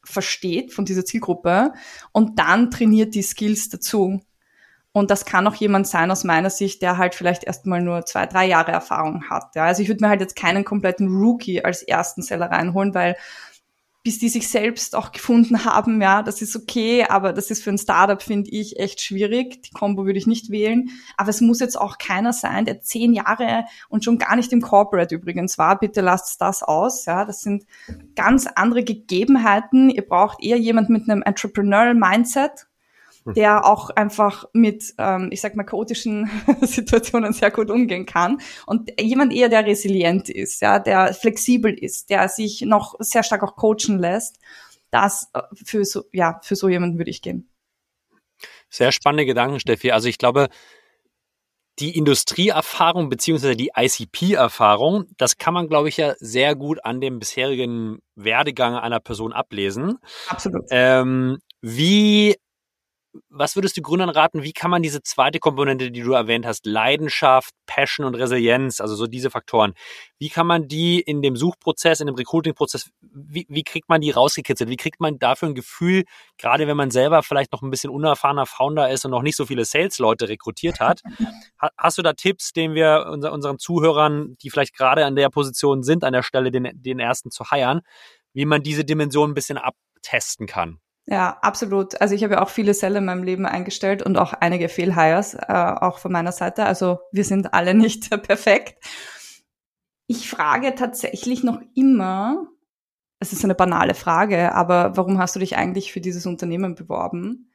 versteht von dieser Zielgruppe und dann trainiert die Skills dazu. Und das kann auch jemand sein aus meiner Sicht, der halt vielleicht erstmal nur zwei, drei Jahre Erfahrung hat. Ja, also ich würde mir halt jetzt keinen kompletten Rookie als ersten Seller reinholen, weil bis die sich selbst auch gefunden haben, ja, das ist okay, aber das ist für ein Startup, finde ich, echt schwierig. Die Combo würde ich nicht wählen. Aber es muss jetzt auch keiner sein, der zehn Jahre und schon gar nicht im Corporate übrigens war. Bitte lasst das aus, ja. Das sind ganz andere Gegebenheiten. Ihr braucht eher jemand mit einem Entrepreneurial Mindset. Hm. der auch einfach mit, ähm, ich sag mal, chaotischen Situationen sehr gut umgehen kann. Und jemand eher, der resilient ist, ja, der flexibel ist, der sich noch sehr stark auch coachen lässt. Das äh, für so, ja, für so jemanden würde ich gehen. Sehr spannende Gedanken, Steffi. Also ich glaube, die Industrieerfahrung beziehungsweise die ICP-Erfahrung, das kann man, glaube ich, ja sehr gut an dem bisherigen Werdegang einer Person ablesen. Absolut. Ähm, wie was würdest du Gründern raten, wie kann man diese zweite Komponente, die du erwähnt hast, Leidenschaft, Passion und Resilienz, also so diese Faktoren, wie kann man die in dem Suchprozess, in dem Recruiting-Prozess, wie, wie kriegt man die rausgekitzelt? Wie kriegt man dafür ein Gefühl, gerade wenn man selber vielleicht noch ein bisschen unerfahrener Founder ist und noch nicht so viele Sales-Leute rekrutiert hat? Hast du da Tipps, den wir unseren Zuhörern, die vielleicht gerade an der Position sind, an der Stelle den, den ersten zu heiern, wie man diese Dimension ein bisschen abtesten kann? Ja, absolut. Also ich habe ja auch viele Selle in meinem Leben eingestellt und auch einige Fehlhires, äh, auch von meiner Seite. Also wir sind alle nicht perfekt. Ich frage tatsächlich noch immer, es ist eine banale Frage, aber warum hast du dich eigentlich für dieses Unternehmen beworben?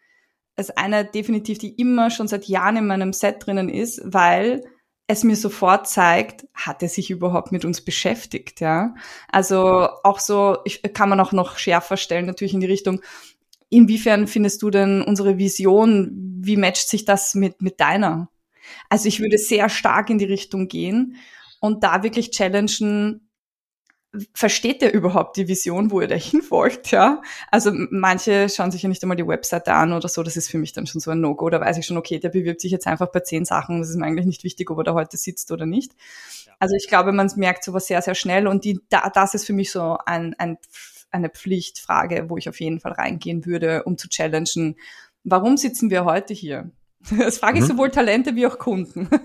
Es ist eine definitiv, die immer schon seit Jahren in meinem Set drinnen ist, weil es mir sofort zeigt, hat er sich überhaupt mit uns beschäftigt, ja? Also auch so, ich, kann man auch noch schärfer stellen, natürlich in die Richtung, Inwiefern findest du denn unsere Vision, wie matcht sich das mit, mit deiner? Also ich würde sehr stark in die Richtung gehen und da wirklich challengen, versteht der überhaupt die Vision, wo ihr dahin wollt, ja? Also manche schauen sich ja nicht einmal die Webseite an oder so, das ist für mich dann schon so ein No-Go, da weiß ich schon, okay, der bewirbt sich jetzt einfach bei zehn Sachen, das ist mir eigentlich nicht wichtig, ob er da heute sitzt oder nicht. Also ich glaube, man merkt sowas sehr, sehr schnell und die, da, das ist für mich so ein, ein eine Pflichtfrage, wo ich auf jeden Fall reingehen würde, um zu challengen, warum sitzen wir heute hier? Das frage ich mhm. sowohl Talente wie auch Kunden.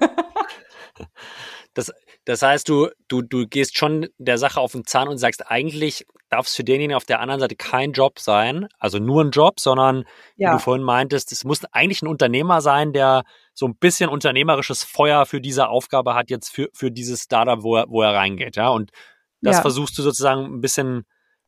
Das, das heißt, du, du, du gehst schon der Sache auf den Zahn und sagst, eigentlich darf es für denjenigen auf der anderen Seite kein Job sein, also nur ein Job, sondern ja. wie du vorhin meintest, es muss eigentlich ein Unternehmer sein, der so ein bisschen unternehmerisches Feuer für diese Aufgabe hat, jetzt für, für dieses Startup, wo er, wo er reingeht, ja. Und das ja. versuchst du sozusagen ein bisschen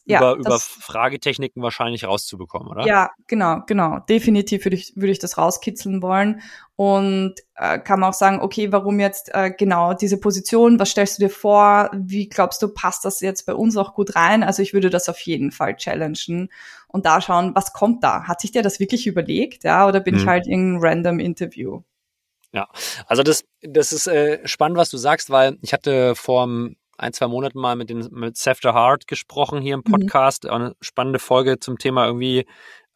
ja, über, über Fragetechniken wahrscheinlich rauszubekommen, oder? Ja, genau, genau. Definitiv würde ich, würde ich das rauskitzeln wollen. Und äh, kann man auch sagen, okay, warum jetzt äh, genau diese Position? Was stellst du dir vor? Wie glaubst du, passt das jetzt bei uns auch gut rein? Also ich würde das auf jeden Fall challengen und da schauen, was kommt da? Hat sich der das wirklich überlegt? Ja, oder bin hm. ich mhm. halt in random Interview? Ja, also das, das ist äh, spannend, was du sagst, weil ich hatte vor ein, zwei Monaten mal mit, den, mit Seth Hart gesprochen hier im mhm. Podcast. Mhm. Eine spannende Folge zum Thema irgendwie,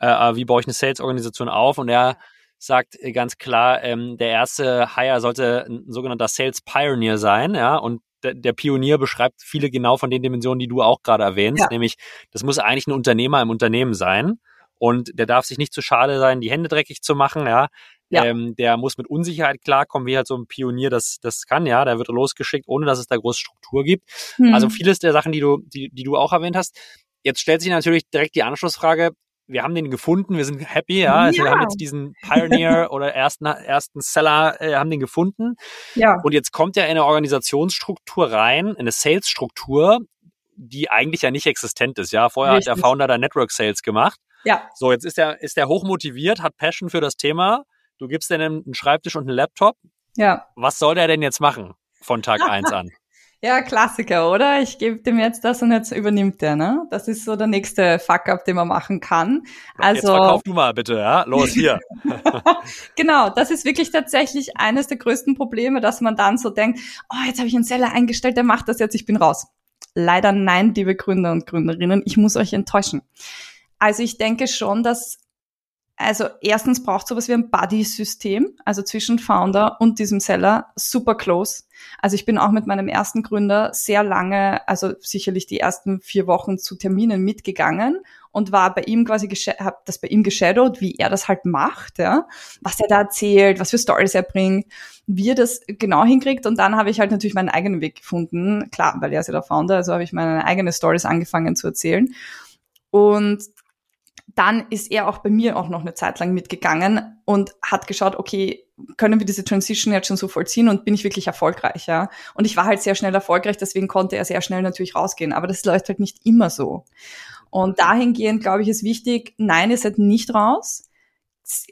äh, äh, wie baue ich eine Sales-Organisation auf? Und er sagt ganz klar, ähm, der erste Hire sollte ein sogenannter Sales Pioneer sein, ja, und der, der Pionier beschreibt viele genau von den Dimensionen, die du auch gerade erwähnst, ja. nämlich das muss eigentlich ein Unternehmer im Unternehmen sein und der darf sich nicht zu schade sein, die Hände dreckig zu machen, ja. Ja. Ähm, der muss mit Unsicherheit klarkommen, wie halt so ein Pionier das, das kann, ja. Der wird losgeschickt, ohne dass es da große Struktur gibt. Hm. Also vieles der Sachen, die du, die, die du auch erwähnt hast. Jetzt stellt sich natürlich direkt die Anschlussfrage, wir haben den gefunden, wir sind happy, ja. Also wir haben jetzt diesen Pioneer oder ersten, ersten Seller, äh, haben den gefunden. Ja. Und jetzt kommt er in eine Organisationsstruktur rein, in eine Sales-Struktur, die eigentlich ja nicht existent ist, ja. Vorher Richtig. hat der Founder da Network Sales gemacht. Ja. So, jetzt ist er, ist er hochmotiviert, hat Passion für das Thema Du gibst denen einen Schreibtisch und einen Laptop. Ja. Was soll der denn jetzt machen von Tag eins an? Ja, Klassiker, oder? Ich gebe dem jetzt das und jetzt übernimmt der, ne? Das ist so der nächste Fuck-up, den man machen kann. Also, jetzt verkauf du mal bitte, ja? Los, hier. genau, das ist wirklich tatsächlich eines der größten Probleme, dass man dann so denkt, oh, jetzt habe ich einen Seller eingestellt, der macht das jetzt, ich bin raus. Leider nein, liebe Gründer und Gründerinnen, ich muss euch enttäuschen. Also ich denke schon, dass also erstens braucht sowas wie ein Buddy-System, also zwischen Founder und diesem Seller, super close. Also ich bin auch mit meinem ersten Gründer sehr lange, also sicherlich die ersten vier Wochen zu Terminen mitgegangen und war bei ihm quasi, habe das bei ihm geshadowed, wie er das halt macht, ja, was er da erzählt, was für Stories er bringt, wie er das genau hinkriegt. Und dann habe ich halt natürlich meinen eigenen Weg gefunden, klar, weil er ist ja der Founder, also habe ich meine eigenen Stories angefangen zu erzählen. Und dann ist er auch bei mir auch noch eine Zeit lang mitgegangen und hat geschaut, okay, können wir diese Transition jetzt schon so vollziehen und bin ich wirklich erfolgreich, ja? Und ich war halt sehr schnell erfolgreich, deswegen konnte er sehr schnell natürlich rausgehen, aber das läuft halt nicht immer so. Und dahingehend, glaube ich, ist wichtig, nein, ihr seid nicht raus.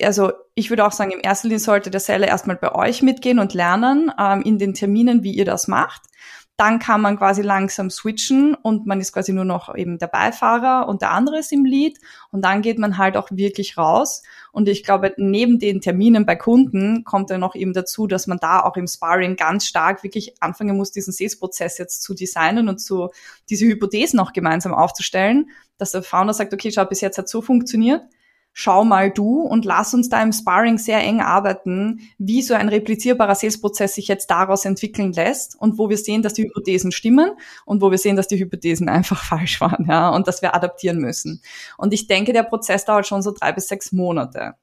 also ich würde auch sagen, im ersten Linie sollte der Seller erstmal bei euch mitgehen und lernen ähm, in den Terminen, wie ihr das macht. Dann kann man quasi langsam switchen und man ist quasi nur noch eben der Beifahrer und der andere ist im Lead und dann geht man halt auch wirklich raus. Und ich glaube, neben den Terminen bei Kunden kommt dann noch eben dazu, dass man da auch im Sparring ganz stark wirklich anfangen muss, diesen Sales-Prozess jetzt zu designen und zu diese Hypothesen auch gemeinsam aufzustellen, dass der Founder sagt, okay, schau, bis jetzt hat so funktioniert schau mal du und lass uns da im Sparring sehr eng arbeiten, wie so ein replizierbarer Sales-Prozess sich jetzt daraus entwickeln lässt und wo wir sehen, dass die Hypothesen stimmen und wo wir sehen, dass die Hypothesen einfach falsch waren, ja, und dass wir adaptieren müssen. Und ich denke, der Prozess dauert schon so drei bis sechs Monate.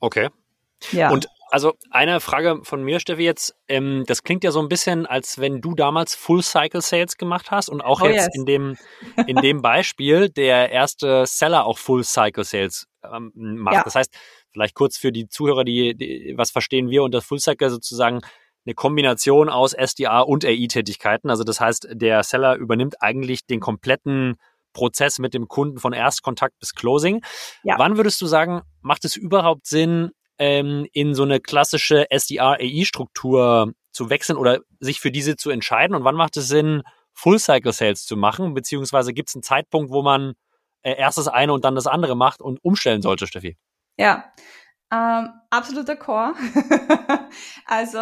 Okay. Ja. Und also eine Frage von mir, Steffi, jetzt, ähm, das klingt ja so ein bisschen, als wenn du damals Full Cycle Sales gemacht hast und auch oh jetzt yes. in dem, in dem Beispiel der erste Seller auch Full Cycle Sales ähm, macht. Ja. Das heißt, vielleicht kurz für die Zuhörer, die, die, was verstehen wir unter Full Cycle sozusagen eine Kombination aus SDA und AI-Tätigkeiten. Also das heißt, der Seller übernimmt eigentlich den kompletten Prozess mit dem Kunden von Erstkontakt bis Closing. Ja. Wann würdest du sagen, macht es überhaupt Sinn, ähm, in so eine klassische SDR-AI-Struktur zu wechseln oder sich für diese zu entscheiden? Und wann macht es Sinn, Full-Cycle-Sales zu machen? Beziehungsweise gibt es einen Zeitpunkt, wo man erst das eine und dann das andere macht und umstellen sollte, Steffi? Ja, ähm, absoluter Core. also,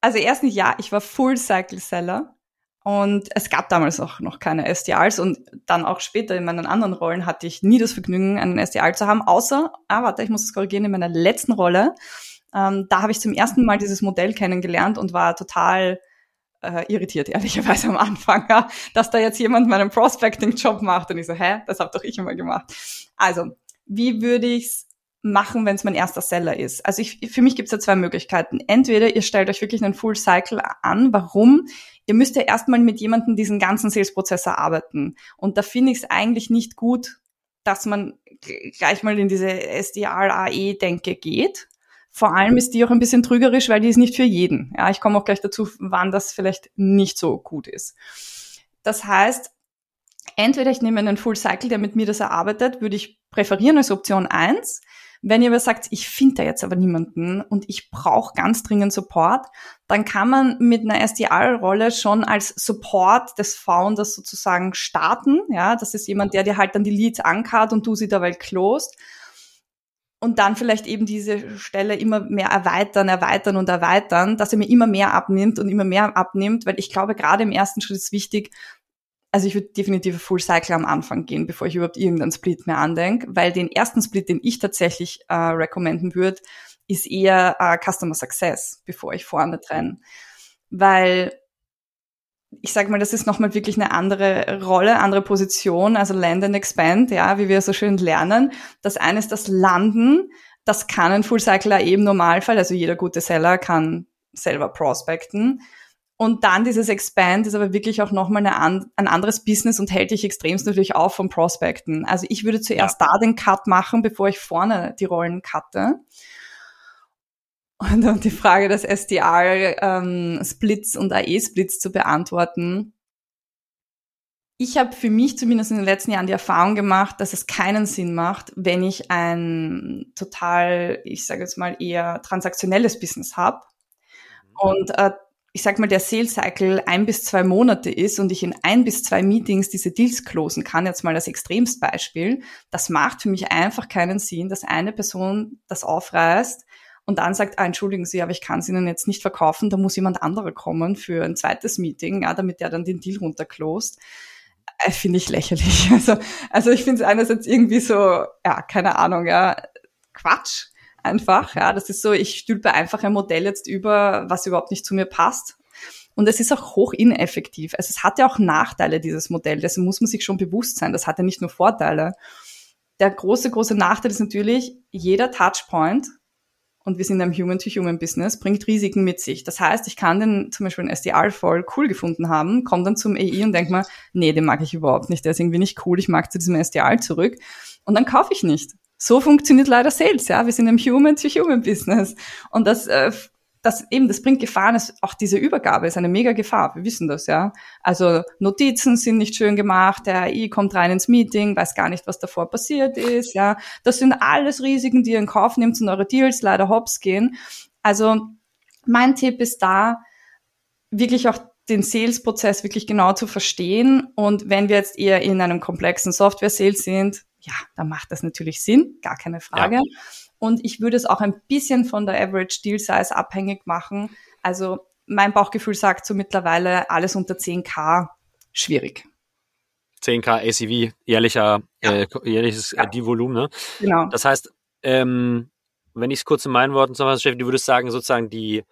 also erstens ja, ich war Full-Cycle-Seller. Und es gab damals auch noch keine SDRs und dann auch später in meinen anderen Rollen hatte ich nie das Vergnügen, einen SDR zu haben, außer, ah, warte, ich muss es korrigieren, in meiner letzten Rolle. Ähm, da habe ich zum ersten Mal dieses Modell kennengelernt und war total äh, irritiert, ehrlicherweise am Anfang, ja, dass da jetzt jemand meinen Prospecting-Job macht und ich so, hä, das habe doch ich immer gemacht. Also, wie würde ich's machen, wenn es mein erster Seller ist. Also ich, für mich gibt es da zwei Möglichkeiten. Entweder ihr stellt euch wirklich einen Full Cycle an. Warum? Ihr müsst ja erstmal mit jemandem diesen ganzen Sales-Prozess erarbeiten. Und da finde ich es eigentlich nicht gut, dass man gleich mal in diese SDR-AE-Denke geht. Vor allem ist die auch ein bisschen trügerisch, weil die ist nicht für jeden. Ja, ich komme auch gleich dazu, wann das vielleicht nicht so gut ist. Das heißt, entweder ich nehme einen Full Cycle, der mit mir das erarbeitet, würde ich präferieren als Option eins. Wenn ihr aber sagt, ich finde da jetzt aber niemanden und ich brauche ganz dringend Support, dann kann man mit einer SDR-Rolle schon als Support des Founders sozusagen starten. Ja, das ist jemand, der dir halt dann die Leads ankart und du sie dabei closed. Und dann vielleicht eben diese Stelle immer mehr erweitern, erweitern und erweitern, dass er mir immer mehr abnimmt und immer mehr abnimmt, weil ich glaube, gerade im ersten Schritt ist wichtig, also ich würde definitiv Full Cycle am Anfang gehen, bevor ich überhaupt irgendeinen Split mehr andenke, weil den ersten Split, den ich tatsächlich äh, recommenden würde, ist eher äh, Customer Success, bevor ich vorne trenne. Weil ich sage mal, das ist nochmal wirklich eine andere Rolle, andere Position, also Land and Expand, ja, wie wir so schön lernen. Das eine ist das Landen, das kann ein Full Cycler eben Normalfall, also jeder gute Seller kann selber prospecten. Und dann dieses Expand ist aber wirklich auch nochmal eine, ein anderes Business und hält dich extremst natürlich auf vom Prospecten. Also ich würde zuerst ja. da den Cut machen, bevor ich vorne die Rollen cutte. Und um die Frage des SDR-Splits ähm, und AE-Splits zu beantworten. Ich habe für mich zumindest in den letzten Jahren die Erfahrung gemacht, dass es keinen Sinn macht, wenn ich ein total, ich sage jetzt mal eher transaktionelles Business habe mhm. und äh, ich sag mal, der Sales Cycle ein bis zwei Monate ist und ich in ein bis zwei Meetings diese Deals closen kann, jetzt mal als Extremstbeispiel, das macht für mich einfach keinen Sinn, dass eine Person das aufreißt und dann sagt, ah, entschuldigen Sie, aber ich kann es Ihnen jetzt nicht verkaufen, da muss jemand anderer kommen für ein zweites Meeting, ja, damit der dann den Deal runterclost. Äh, finde ich lächerlich. Also, also ich finde es einerseits irgendwie so, ja, keine Ahnung, ja, Quatsch einfach. Ja, das ist so, ich stülpe einfach ein Modell jetzt über, was überhaupt nicht zu mir passt. Und es ist auch hoch ineffektiv. Also es hat ja auch Nachteile, dieses Modell. Dessen muss man sich schon bewusst sein. Das hat ja nicht nur Vorteile. Der große, große Nachteil ist natürlich, jeder Touchpoint, und wir sind im Human-to-Human-Business, bringt Risiken mit sich. Das heißt, ich kann den zum Beispiel einen SDR voll cool gefunden haben, komme dann zum AI und denke mir, nee, den mag ich überhaupt nicht, der ist irgendwie nicht cool, ich mag zu diesem SDR zurück. Und dann kaufe ich nicht so funktioniert leider Sales, ja. Wir sind im Human-to-Human-Business. Und das äh, das eben, das bringt Gefahren. Es, auch diese Übergabe ist eine mega Gefahr. Wir wissen das, ja. Also Notizen sind nicht schön gemacht, der AI kommt rein ins Meeting, weiß gar nicht, was davor passiert ist, ja. Das sind alles Risiken, die ihr in Kauf nimmt und eure Deals leider hops gehen. Also mein Tipp ist da, wirklich auch den Sales-Prozess wirklich genau zu verstehen. Und wenn wir jetzt eher in einem komplexen Software-Sales sind, ja, dann macht das natürlich Sinn, gar keine Frage. Ja. Und ich würde es auch ein bisschen von der Average Deal Size abhängig machen. Also mein Bauchgefühl sagt so mittlerweile alles unter 10k schwierig. 10k ACV, jährlicher, ja. äh, jährliches ja. Deal-Volumen, ne? Genau. Das heißt, ähm, wenn ich es kurz in meinen Worten zusammenfasse, Chef, du würdest sagen, sozusagen die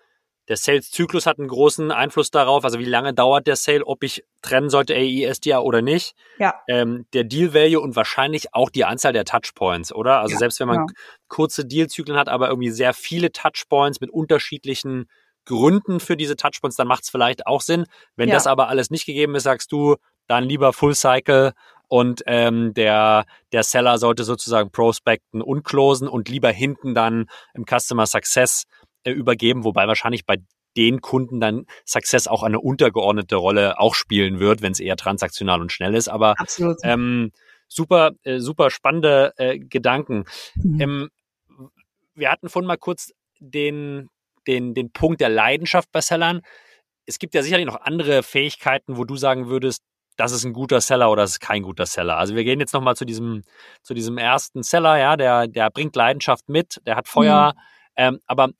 der Sales-Zyklus hat einen großen Einfluss darauf, also wie lange dauert der Sale, ob ich trennen sollte AI, SDA oder nicht. Ja. Ähm, der Deal-Value und wahrscheinlich auch die Anzahl der Touchpoints, oder? Also ja, selbst wenn man genau. kurze Deal-Zyklen hat, aber irgendwie sehr viele Touchpoints mit unterschiedlichen Gründen für diese Touchpoints, dann macht es vielleicht auch Sinn. Wenn ja. das aber alles nicht gegeben ist, sagst du, dann lieber Full Cycle und ähm, der, der Seller sollte sozusagen prospecten und closen und lieber hinten dann im Customer Success übergeben, wobei wahrscheinlich bei den Kunden dann Success auch eine untergeordnete Rolle auch spielen wird, wenn es eher transaktional und schnell ist. Aber ähm, super, äh, super spannende äh, Gedanken. Mhm. Ähm, wir hatten vorhin mal kurz den, den, den Punkt der Leidenschaft bei Sellern. Es gibt ja sicherlich noch andere Fähigkeiten, wo du sagen würdest, das ist ein guter Seller oder das ist kein guter Seller. Also wir gehen jetzt nochmal zu diesem, zu diesem ersten Seller, ja, der, der bringt Leidenschaft mit, der hat Feuer. Mhm. Ähm, aber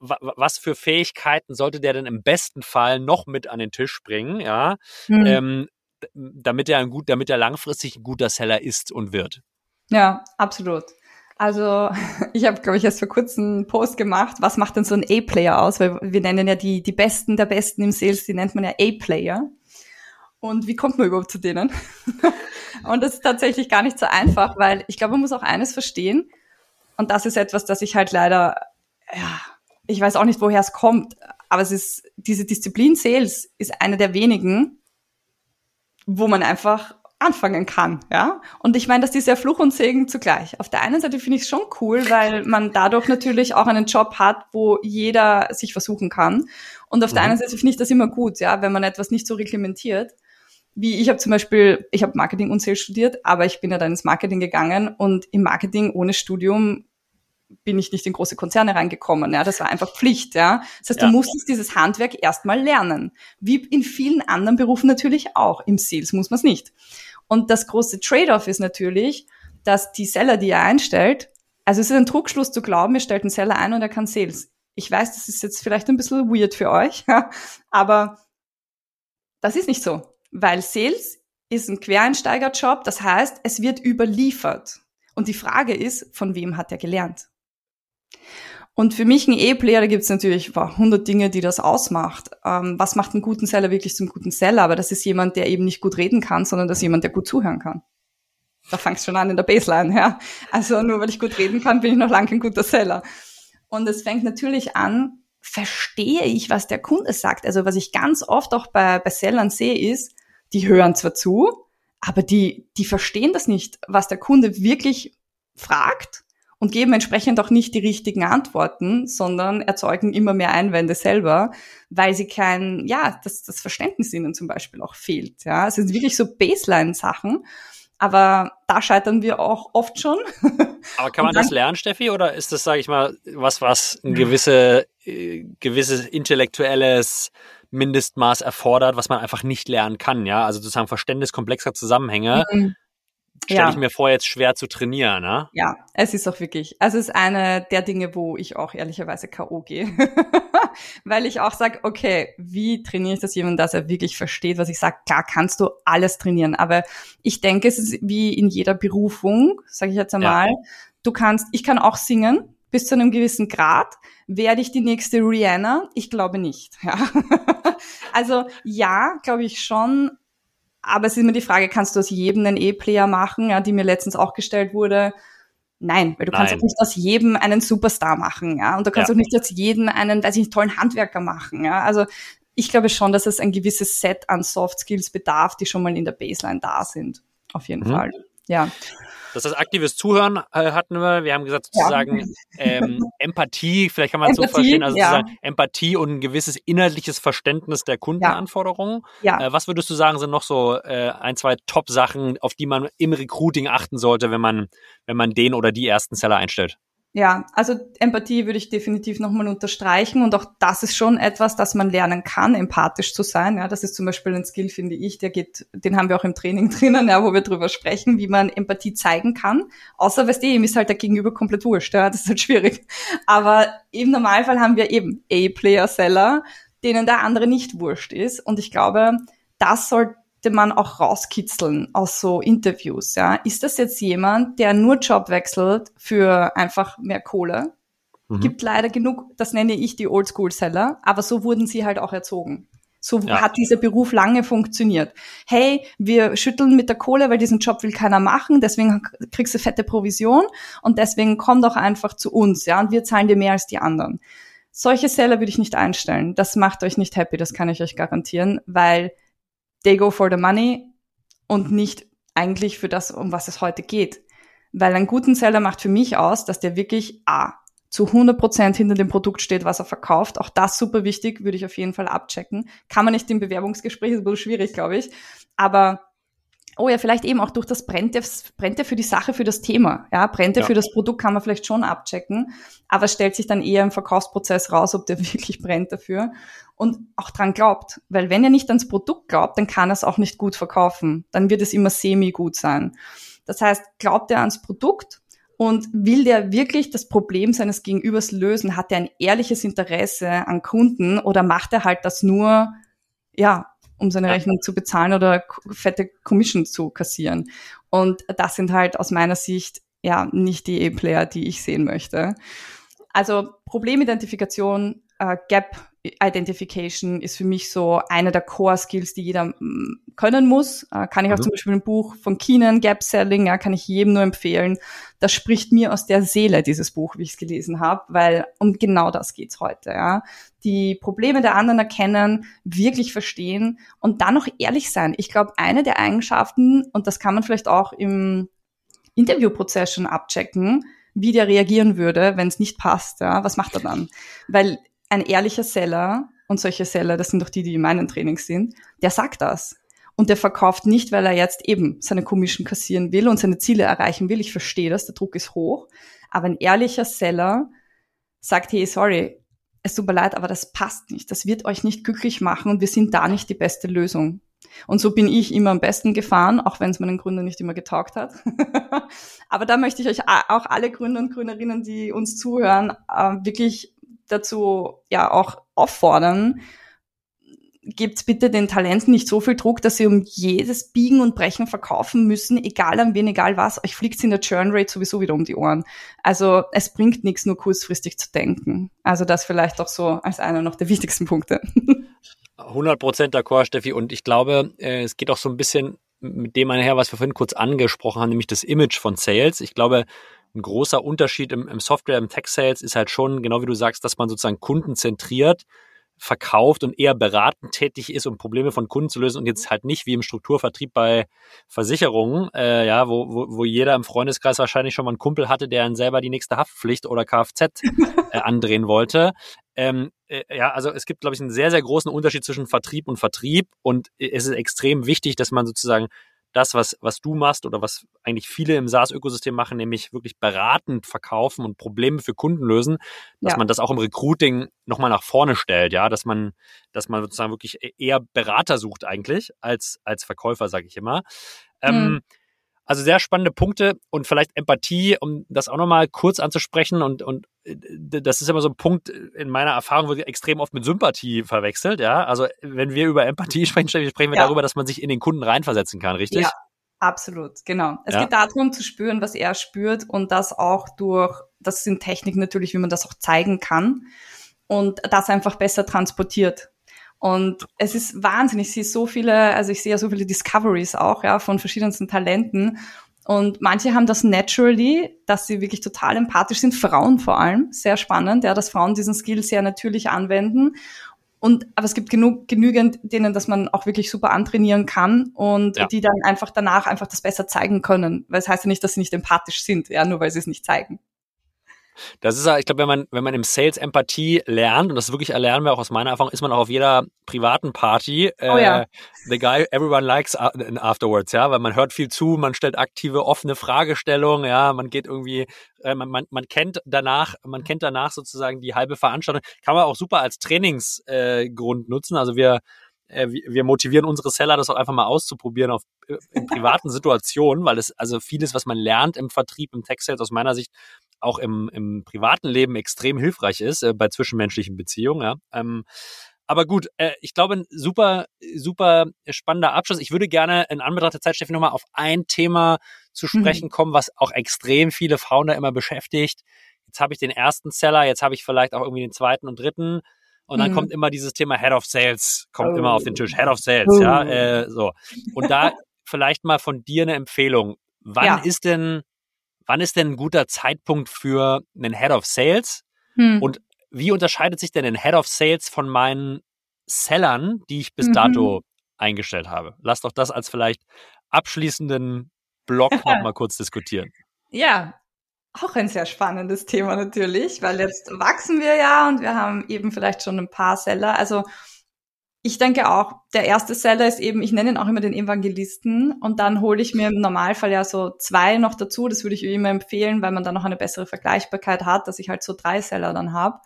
was für Fähigkeiten sollte der denn im besten Fall noch mit an den Tisch bringen, ja, mhm. ähm, damit er ein gut, damit er langfristig ein guter Seller ist und wird. Ja, absolut. Also ich habe, glaube ich, erst vor kurzem einen Post gemacht, was macht denn so ein A-Player aus? Weil wir nennen ja die, die Besten der Besten im Sales, die nennt man ja A-Player. Und wie kommt man überhaupt zu denen? und das ist tatsächlich gar nicht so einfach, weil ich glaube, man muss auch eines verstehen. Und das ist etwas, das ich halt leider ja, ich weiß auch nicht, woher es kommt, aber es ist, diese Disziplin Sales ist eine der wenigen, wo man einfach anfangen kann, ja. Und ich meine, das ist ja Fluch und Segen zugleich. Auf der einen Seite finde ich es schon cool, weil man dadurch natürlich auch einen Job hat, wo jeder sich versuchen kann. Und auf mhm. der anderen Seite finde ich das immer gut, ja, wenn man etwas nicht so reglementiert. Wie ich habe zum Beispiel, ich habe Marketing und Sales studiert, aber ich bin ja dann ins Marketing gegangen und im Marketing ohne Studium bin ich nicht in große Konzerne reingekommen. Ja, das war einfach Pflicht. Ja, das heißt, ja. du musstest dieses Handwerk erstmal lernen. Wie in vielen anderen Berufen natürlich auch. Im Sales muss man es nicht. Und das große Trade-off ist natürlich, dass die Seller, die er einstellt, also es ist ein Trugschluss zu glauben, ihr stellt einen Seller ein und er kann Sales. Ich weiß, das ist jetzt vielleicht ein bisschen weird für euch, aber das ist nicht so, weil Sales ist ein Quereinsteigerjob, das heißt, es wird überliefert. Und die Frage ist, von wem hat er gelernt? Und für mich ein E-Player, da gibt es natürlich wow, 100 Dinge, die das ausmacht. Ähm, was macht einen guten Seller wirklich zum guten Seller? Aber das ist jemand, der eben nicht gut reden kann, sondern das ist jemand, der gut zuhören kann. Da fangst schon an in der Baseline, ja. Also nur weil ich gut reden kann, bin ich noch lange kein guter Seller. Und es fängt natürlich an, verstehe ich, was der Kunde sagt. Also was ich ganz oft auch bei, bei Sellern sehe, ist, die hören zwar zu, aber die, die verstehen das nicht, was der Kunde wirklich fragt und geben entsprechend auch nicht die richtigen Antworten, sondern erzeugen immer mehr Einwände selber, weil sie kein, ja, das, das Verständnis ihnen zum Beispiel auch fehlt. Ja, es sind wirklich so Baseline-Sachen. Aber da scheitern wir auch oft schon. Aber kann man das lernen, Steffi, oder ist das, sage ich mal, was, was ein gewisse, äh, gewisses intellektuelles Mindestmaß erfordert, was man einfach nicht lernen kann, ja? Also sozusagen Verständnis komplexer Zusammenhänge. Mhm stelle ja. ich mir vor, jetzt schwer zu trainieren. Ne? Ja, es ist auch wirklich. Also es ist eine der Dinge, wo ich auch ehrlicherweise K.O. gehe. Weil ich auch sage, okay, wie trainiere ich das jemand, dass er wirklich versteht, was ich sage? Klar kannst du alles trainieren, aber ich denke, es ist wie in jeder Berufung, sage ich jetzt einmal. Ja. Du kannst, ich kann auch singen, bis zu einem gewissen Grad. Werde ich die nächste Rihanna? Ich glaube nicht. Ja. also ja, glaube ich schon, aber es ist immer die Frage, kannst du aus jedem einen E-Player machen, ja, die mir letztens auch gestellt wurde? Nein, weil du Nein. kannst auch nicht aus jedem einen Superstar machen, ja. Und du kannst ja. auch nicht aus jedem einen, weiß ich nicht, tollen Handwerker machen, ja. Also ich glaube schon, dass es ein gewisses Set an Soft Skills bedarf, die schon mal in der Baseline da sind. Auf jeden mhm. Fall. Ja. Das ist aktives Zuhören äh, hatten wir. Wir haben gesagt sozusagen ja. ähm, Empathie, vielleicht kann man es so verstehen, also ja. sozusagen Empathie und ein gewisses inhaltliches Verständnis der Kundenanforderungen. Ja. Äh, was würdest du sagen, sind noch so äh, ein, zwei Top-Sachen, auf die man im Recruiting achten sollte, wenn man, wenn man den oder die ersten Seller einstellt? Ja, also Empathie würde ich definitiv nochmal unterstreichen und auch das ist schon etwas, das man lernen kann, empathisch zu sein. Ja, das ist zum Beispiel ein Skill, finde ich, der geht, den haben wir auch im Training drinnen, ja, wo wir drüber sprechen, wie man Empathie zeigen kann. Außer, weißt du, ihm ist halt der Gegenüber komplett wurscht, ja, das ist halt schwierig. Aber im Normalfall haben wir eben A-Player-Seller, denen der andere nicht wurscht ist und ich glaube, das soll man auch rauskitzeln aus so Interviews. Ja? Ist das jetzt jemand, der nur Job wechselt für einfach mehr Kohle? Mhm. Gibt leider genug, das nenne ich die Oldschool-Seller, aber so wurden sie halt auch erzogen. So ja. hat dieser Beruf lange funktioniert. Hey, wir schütteln mit der Kohle, weil diesen Job will keiner machen, deswegen kriegst du fette Provision und deswegen komm doch einfach zu uns, ja, und wir zahlen dir mehr als die anderen. Solche Seller würde ich nicht einstellen. Das macht euch nicht happy, das kann ich euch garantieren, weil they go for the money und nicht eigentlich für das, um was es heute geht. Weil einen guten Seller macht für mich aus, dass der wirklich A, zu 100 Prozent hinter dem Produkt steht, was er verkauft. Auch das super wichtig, würde ich auf jeden Fall abchecken. Kann man nicht im Bewerbungsgespräch, ist ein bisschen schwierig, glaube ich. Aber oh ja, vielleicht eben auch durch das brennt er, brennt er für die Sache, für das Thema. Ja, brennt er ja. für das Produkt, kann man vielleicht schon abchecken. Aber es stellt sich dann eher im Verkaufsprozess raus, ob der wirklich brennt dafür und auch dran glaubt. Weil wenn er nicht ans Produkt glaubt, dann kann er es auch nicht gut verkaufen. Dann wird es immer semi-gut sein. Das heißt, glaubt er ans Produkt und will der wirklich das Problem seines Gegenübers lösen? Hat er ein ehrliches Interesse an Kunden oder macht er halt das nur, ja, um seine Rechnung zu bezahlen oder fette Commission zu kassieren? Und das sind halt aus meiner Sicht ja nicht die E-Player, die ich sehen möchte. Also Problemidentifikation, äh, Gap Identification ist für mich so einer der Core-Skills, die jeder mm, können muss. Äh, kann ich auch mhm. zum Beispiel ein Buch von Keenan, Gap Selling, ja, kann ich jedem nur empfehlen. Das spricht mir aus der Seele, dieses Buch, wie ich es gelesen habe, weil um genau das geht's heute. Ja. Die Probleme der anderen erkennen, wirklich verstehen und dann noch ehrlich sein. Ich glaube, eine der Eigenschaften, und das kann man vielleicht auch im Interviewprozess schon abchecken, wie der reagieren würde, wenn es nicht passt. Ja, was macht er dann? Weil ein ehrlicher Seller, und solche Seller, das sind doch die, die in meinen Trainings sind, der sagt das. Und der verkauft nicht, weil er jetzt eben seine Commission kassieren will und seine Ziele erreichen will. Ich verstehe das, der Druck ist hoch. Aber ein ehrlicher Seller sagt, hey, sorry, es tut mir leid, aber das passt nicht. Das wird euch nicht glücklich machen und wir sind da nicht die beste Lösung. Und so bin ich immer am besten gefahren, auch wenn es meinen Gründern nicht immer getaugt hat. aber da möchte ich euch auch alle Gründer und Gründerinnen, die uns zuhören, äh, wirklich dazu ja auch auffordern, gebt bitte den Talenten nicht so viel Druck, dass sie um jedes Biegen und Brechen verkaufen müssen, egal an wen, egal was. Euch fliegt in der Churn Rate sowieso wieder um die Ohren. Also es bringt nichts, nur kurzfristig zu denken. Also das vielleicht auch so als einer noch der wichtigsten Punkte. 100 Prozent d'accord, Steffi. Und ich glaube, äh, es geht auch so ein bisschen mit dem einher, was wir vorhin kurz angesprochen haben, nämlich das Image von Sales. Ich glaube, ein großer Unterschied im, im Software, im Tech-Sales ist halt schon, genau wie du sagst, dass man sozusagen kundenzentriert verkauft und eher beratend tätig ist, um Probleme von Kunden zu lösen und jetzt halt nicht wie im Strukturvertrieb bei Versicherungen, äh, ja, wo, wo, wo jeder im Freundeskreis wahrscheinlich schon mal einen Kumpel hatte, der dann selber die nächste Haftpflicht oder Kfz äh, andrehen wollte. Ähm, äh, ja, also es gibt, glaube ich, einen sehr, sehr großen Unterschied zwischen Vertrieb und Vertrieb und es ist extrem wichtig, dass man sozusagen das, was, was du machst oder was eigentlich viele im SaaS-Ökosystem machen, nämlich wirklich beratend verkaufen und Probleme für Kunden lösen, dass ja. man das auch im Recruiting nochmal nach vorne stellt, ja, dass man, dass man sozusagen wirklich e-, eher Berater sucht eigentlich als, als Verkäufer, sage ich immer. Ähm, mhm. Ähm, also sehr spannende Punkte und vielleicht Empathie, um das auch nochmal kurz anzusprechen. Und, und äh, das ist immer so ein Punkt in meiner Erfahrung, wird extrem oft mit Sympathie verwechselt. Ja, also wenn wir über Empathie sprechen, sprechen wir ja. darüber, dass man sich in den Kunden reinversetzen kann, richtig? Ja, absolut, genau. Es ja. geht darum zu spüren, was er spürt und das auch durch, das sind Techniken natürlich, wie man das auch zeigen kann und das einfach besser transportiert. Und es ist wahnsinnig, ich sehe so viele, also ich sehe ja so viele Discoveries auch, ja, von verschiedensten Talenten. Und manche haben das naturally, dass sie wirklich total empathisch sind, Frauen vor allem, sehr spannend, ja, dass Frauen diesen Skill sehr natürlich anwenden. Und aber es gibt genug, genügend, denen, dass man auch wirklich super antrainieren kann und ja. die dann einfach danach einfach das besser zeigen können. Weil es heißt ja nicht, dass sie nicht empathisch sind, ja, nur weil sie es nicht zeigen. Das ist ja, ich glaube, wenn man, wenn man im Sales Empathie lernt, und das wirklich erlernen wir auch aus meiner Erfahrung, ist man auch auf jeder privaten Party oh, ja. äh, the guy everyone likes afterwards, ja, weil man hört viel zu, man stellt aktive, offene Fragestellungen, ja, man geht irgendwie, äh, man, man, man kennt danach, man kennt danach sozusagen die halbe Veranstaltung, kann man auch super als Trainingsgrund äh, nutzen. Also wir äh, wir motivieren unsere Seller, das auch einfach mal auszuprobieren auf, äh, in privaten Situationen, weil es also vieles, was man lernt im Vertrieb, im Tech-Sales aus meiner Sicht auch im, im privaten Leben extrem hilfreich ist, äh, bei zwischenmenschlichen Beziehungen. Ja. Ähm, aber gut, äh, ich glaube, ein super, super spannender Abschluss. Ich würde gerne in Anbetracht der Zeit, Steffi, nochmal auf ein Thema zu mhm. sprechen mhm. kommen, was auch extrem viele Founder immer beschäftigt. Jetzt habe ich den ersten Seller, jetzt habe ich vielleicht auch irgendwie den zweiten und dritten. Und dann mhm. kommt immer dieses Thema Head of Sales, kommt oh. immer auf den Tisch. Head of Sales, oh. ja, äh, so. Und da vielleicht mal von dir eine Empfehlung. Wann ja. ist denn, wann ist denn ein guter Zeitpunkt für einen Head of Sales? Hm. Und wie unterscheidet sich denn ein Head of Sales von meinen Sellern, die ich bis mhm. dato eingestellt habe? Lass doch das als vielleicht abschließenden Block nochmal kurz diskutieren. Ja, auch ein sehr spannendes Thema natürlich, weil jetzt wachsen wir ja und wir haben eben vielleicht schon ein paar Seller. Also ich denke auch, der erste Seller ist eben, ich nenne ihn auch immer den Evangelisten und dann hole ich mir im Normalfall ja so zwei noch dazu. Das würde ich immer empfehlen, weil man dann noch eine bessere Vergleichbarkeit hat, dass ich halt so drei Seller dann habe.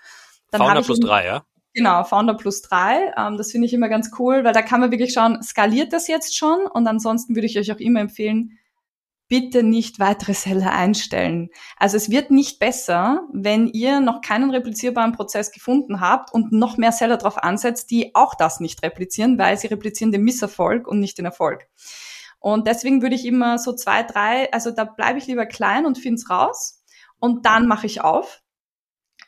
Founder hab plus eben, drei, ja? Genau, Founder plus drei. Ähm, das finde ich immer ganz cool, weil da kann man wirklich schauen, skaliert das jetzt schon? Und ansonsten würde ich euch auch immer empfehlen, bitte nicht weitere Seller einstellen. Also es wird nicht besser, wenn ihr noch keinen replizierbaren Prozess gefunden habt und noch mehr Seller drauf ansetzt, die auch das nicht replizieren, weil sie replizieren den Misserfolg und nicht den Erfolg. Und deswegen würde ich immer so zwei, drei, also da bleibe ich lieber klein und finde es raus und dann mache ich auf.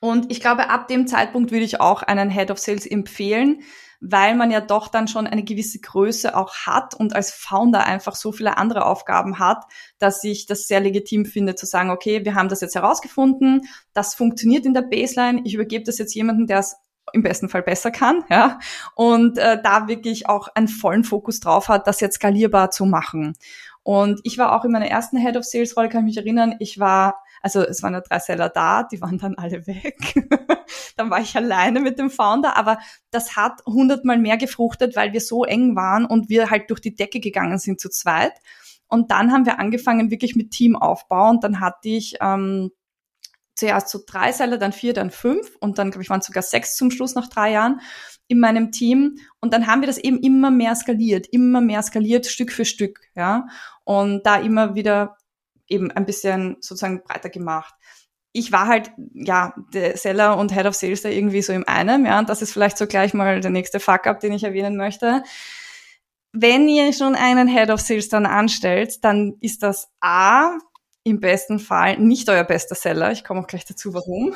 Und ich glaube, ab dem Zeitpunkt würde ich auch einen Head of Sales empfehlen, weil man ja doch dann schon eine gewisse Größe auch hat und als Founder einfach so viele andere Aufgaben hat, dass ich das sehr legitim finde zu sagen, okay, wir haben das jetzt herausgefunden, das funktioniert in der Baseline, ich übergebe das jetzt jemanden, der es im besten Fall besser kann, ja, und äh, da wirklich auch einen vollen Fokus drauf hat, das jetzt skalierbar zu machen. Und ich war auch in meiner ersten Head of Sales Rolle, kann ich mich erinnern, ich war also es waren ja drei Seller da, die waren dann alle weg. dann war ich alleine mit dem Founder, aber das hat hundertmal mehr gefruchtet, weil wir so eng waren und wir halt durch die Decke gegangen sind zu zweit. Und dann haben wir angefangen wirklich mit Teamaufbau und dann hatte ich ähm, zuerst so drei Seller, dann vier, dann fünf und dann, glaube ich, waren sogar sechs zum Schluss nach drei Jahren in meinem Team. Und dann haben wir das eben immer mehr skaliert, immer mehr skaliert, Stück für Stück, ja. Und da immer wieder eben ein bisschen sozusagen breiter gemacht. Ich war halt, ja, der Seller und Head of Sales da irgendwie so im einem, ja, und das ist vielleicht so gleich mal der nächste Fuck-up, den ich erwähnen möchte. Wenn ihr schon einen Head of Sales dann anstellt, dann ist das A, im besten Fall nicht euer bester Seller. Ich komme auch gleich dazu, warum.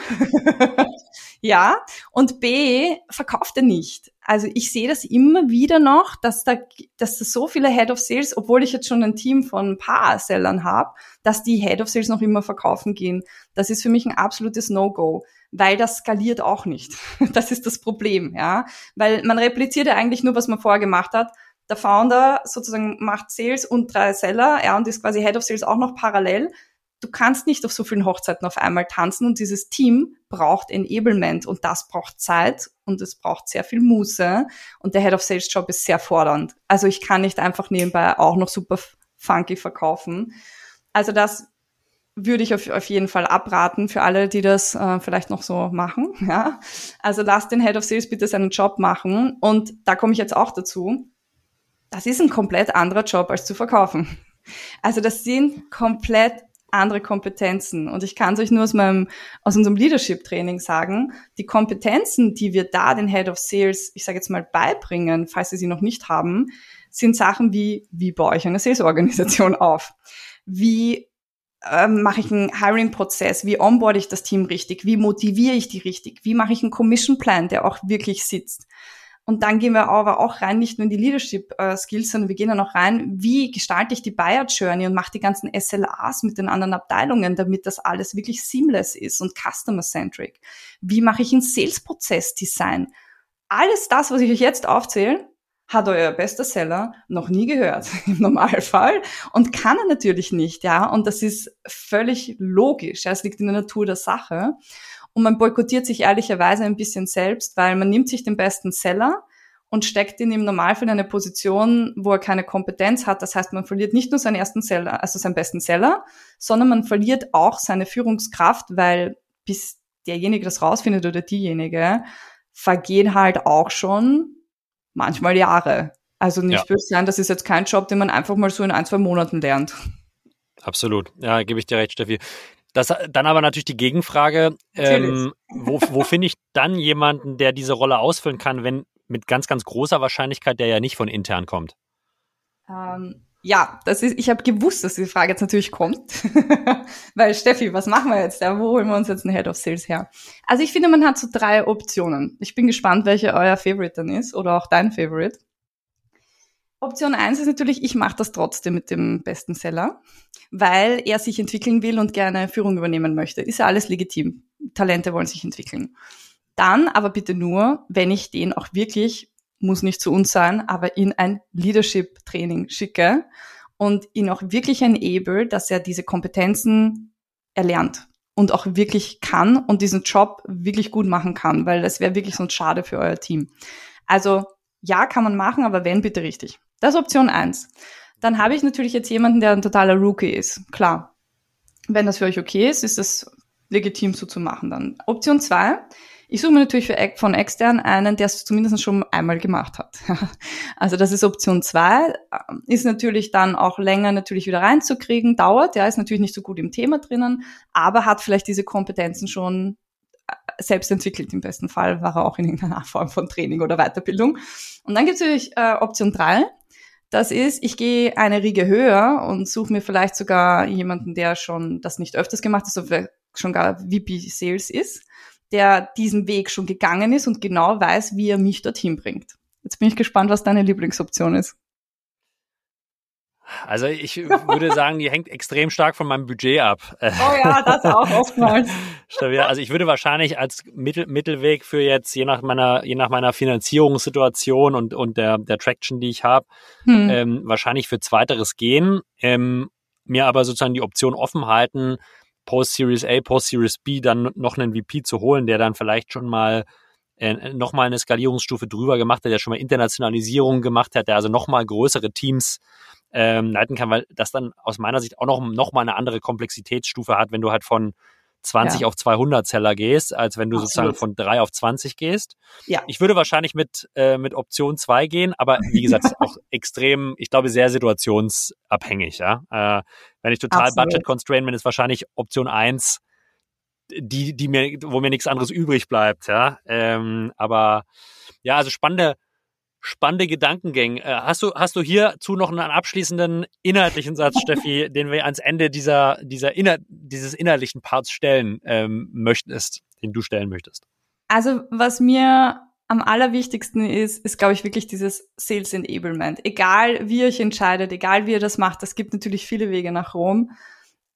ja. Und B, verkauft er nicht. Also ich sehe das immer wieder noch, dass da, dass da so viele Head of Sales, obwohl ich jetzt schon ein Team von ein paar Sellern habe, dass die Head of Sales noch immer verkaufen gehen. Das ist für mich ein absolutes No-Go, weil das skaliert auch nicht. Das ist das Problem, ja. Weil man repliziert ja eigentlich nur, was man vorher gemacht hat der Founder sozusagen macht Sales und drei Seller, ja, und ist quasi Head of Sales auch noch parallel. Du kannst nicht auf so vielen Hochzeiten auf einmal tanzen und dieses Team braucht Enablement und das braucht Zeit und es braucht sehr viel Muße und der Head of Sales Job ist sehr fordernd. Also ich kann nicht einfach nebenbei auch noch super funky verkaufen. Also das würde ich auf, auf jeden Fall abraten für alle, die das äh, vielleicht noch so machen. Ja? Also lasst den Head of Sales bitte seinen Job machen. Und da komme ich jetzt auch dazu das ist ein komplett anderer Job als zu verkaufen. Also das sind komplett andere Kompetenzen. Und ich kann es euch nur aus meinem, aus unserem Leadership-Training sagen, die Kompetenzen, die wir da den Head of Sales, ich sage jetzt mal, beibringen, falls sie sie noch nicht haben, sind Sachen wie, wie baue ich eine Sales-Organisation auf? Wie ähm, mache ich einen Hiring-Prozess? Wie onboard ich das Team richtig? Wie motiviere ich die richtig? Wie mache ich einen Commission-Plan, der auch wirklich sitzt? Und dann gehen wir aber auch rein, nicht nur in die Leadership-Skills, äh, sondern wir gehen dann auch rein, wie gestalte ich die Buyer-Journey und mache die ganzen SLAs mit den anderen Abteilungen, damit das alles wirklich seamless ist und customer-centric. Wie mache ich ein Sales-Prozess-Design? alles das, was ich euch jetzt aufzähle, hat euer bester Seller noch nie gehört im Normalfall und kann er natürlich nicht, ja. Und das ist völlig logisch. Es liegt in der Natur der Sache. Und man boykottiert sich ehrlicherweise ein bisschen selbst, weil man nimmt sich den besten Seller und steckt ihn im Normalfall in eine Position, wo er keine Kompetenz hat. Das heißt, man verliert nicht nur seinen ersten Seller, also seinen besten Seller, sondern man verliert auch seine Führungskraft, weil bis derjenige das rausfindet oder diejenige, vergehen halt auch schon manchmal Jahre. Also nicht ja. böse sein, das ist jetzt kein Job, den man einfach mal so in ein, zwei Monaten lernt. Absolut. Ja, gebe ich dir recht, Steffi. Das, dann aber natürlich die Gegenfrage, ähm, wo, wo finde ich dann jemanden, der diese Rolle ausfüllen kann, wenn mit ganz, ganz großer Wahrscheinlichkeit der ja nicht von intern kommt? Ähm, ja, das ist, ich habe gewusst, dass diese Frage jetzt natürlich kommt. Weil Steffi, was machen wir jetzt? Ja, wo holen wir uns jetzt einen Head of Sales her? Also ich finde, man hat so drei Optionen. Ich bin gespannt, welche euer Favorite dann ist oder auch dein Favorite. Option eins ist natürlich, ich mache das trotzdem mit dem besten Seller, weil er sich entwickeln will und gerne Führung übernehmen möchte. Ist ja alles legitim. Talente wollen sich entwickeln. Dann aber bitte nur, wenn ich den auch wirklich muss nicht zu uns sein, aber in ein Leadership-Training schicke und ihn auch wirklich enable, dass er diese Kompetenzen erlernt und auch wirklich kann und diesen Job wirklich gut machen kann, weil das wäre wirklich sonst schade für euer Team. Also ja, kann man machen, aber wenn, bitte richtig. Das ist Option eins. Dann habe ich natürlich jetzt jemanden, der ein totaler Rookie ist. Klar. Wenn das für euch okay ist, ist das legitim so zu machen dann. Option zwei ich suche mir natürlich für, von extern einen, der es zumindest schon einmal gemacht hat. also das ist Option zwei. Ist natürlich dann auch länger natürlich wieder reinzukriegen, dauert. Der ist natürlich nicht so gut im Thema drinnen, aber hat vielleicht diese Kompetenzen schon äh, selbst entwickelt im besten Fall, war er auch in irgendeiner Form von Training oder Weiterbildung. Und dann gibt es natürlich äh, Option drei. Das ist, ich gehe eine Riege höher und suche mir vielleicht sogar jemanden, der schon das nicht öfters gemacht hat, sondern schon gar VP Sales ist der diesen Weg schon gegangen ist und genau weiß, wie er mich dorthin bringt. Jetzt bin ich gespannt, was deine Lieblingsoption ist. Also ich würde sagen, die hängt extrem stark von meinem Budget ab. Oh ja, das auch oftmals. also ich würde wahrscheinlich als Mittel, Mittelweg für jetzt, je nach meiner, je nach meiner Finanzierungssituation und, und der, der Traction, die ich habe, hm. ähm, wahrscheinlich für Zweiteres gehen, ähm, mir aber sozusagen die Option offen halten, Post-Series A, Post-Series B dann noch einen VP zu holen, der dann vielleicht schon mal äh, nochmal eine Skalierungsstufe drüber gemacht hat, der schon mal Internationalisierung gemacht hat, der also nochmal größere Teams ähm, leiten kann, weil das dann aus meiner Sicht auch noch, noch mal eine andere Komplexitätsstufe hat, wenn du halt von 20 ja. auf 200 Zeller gehst, als wenn du Absolut. sozusagen von 3 auf 20 gehst. Ja. Ich würde wahrscheinlich mit, äh, mit Option 2 gehen, aber wie gesagt, auch extrem, ich glaube, sehr situationsabhängig. Ja? Äh, wenn ich total budget-constrained bin, ist wahrscheinlich Option 1 die, die mir, wo mir nichts anderes übrig bleibt. Ja? Ähm, aber ja, also spannende, spannende Gedankengänge. Äh, hast du, hast du hierzu noch einen abschließenden inhaltlichen Satz, Steffi, den wir ans Ende dieser, dieser inner, dieses inhaltlichen Parts stellen ähm, möchtest, den du stellen möchtest? Also, was mir am allerwichtigsten ist, ist, glaube ich, wirklich dieses Sales Enablement. Egal, wie ihr euch entscheidet, egal, wie ihr das macht, es gibt natürlich viele Wege nach Rom.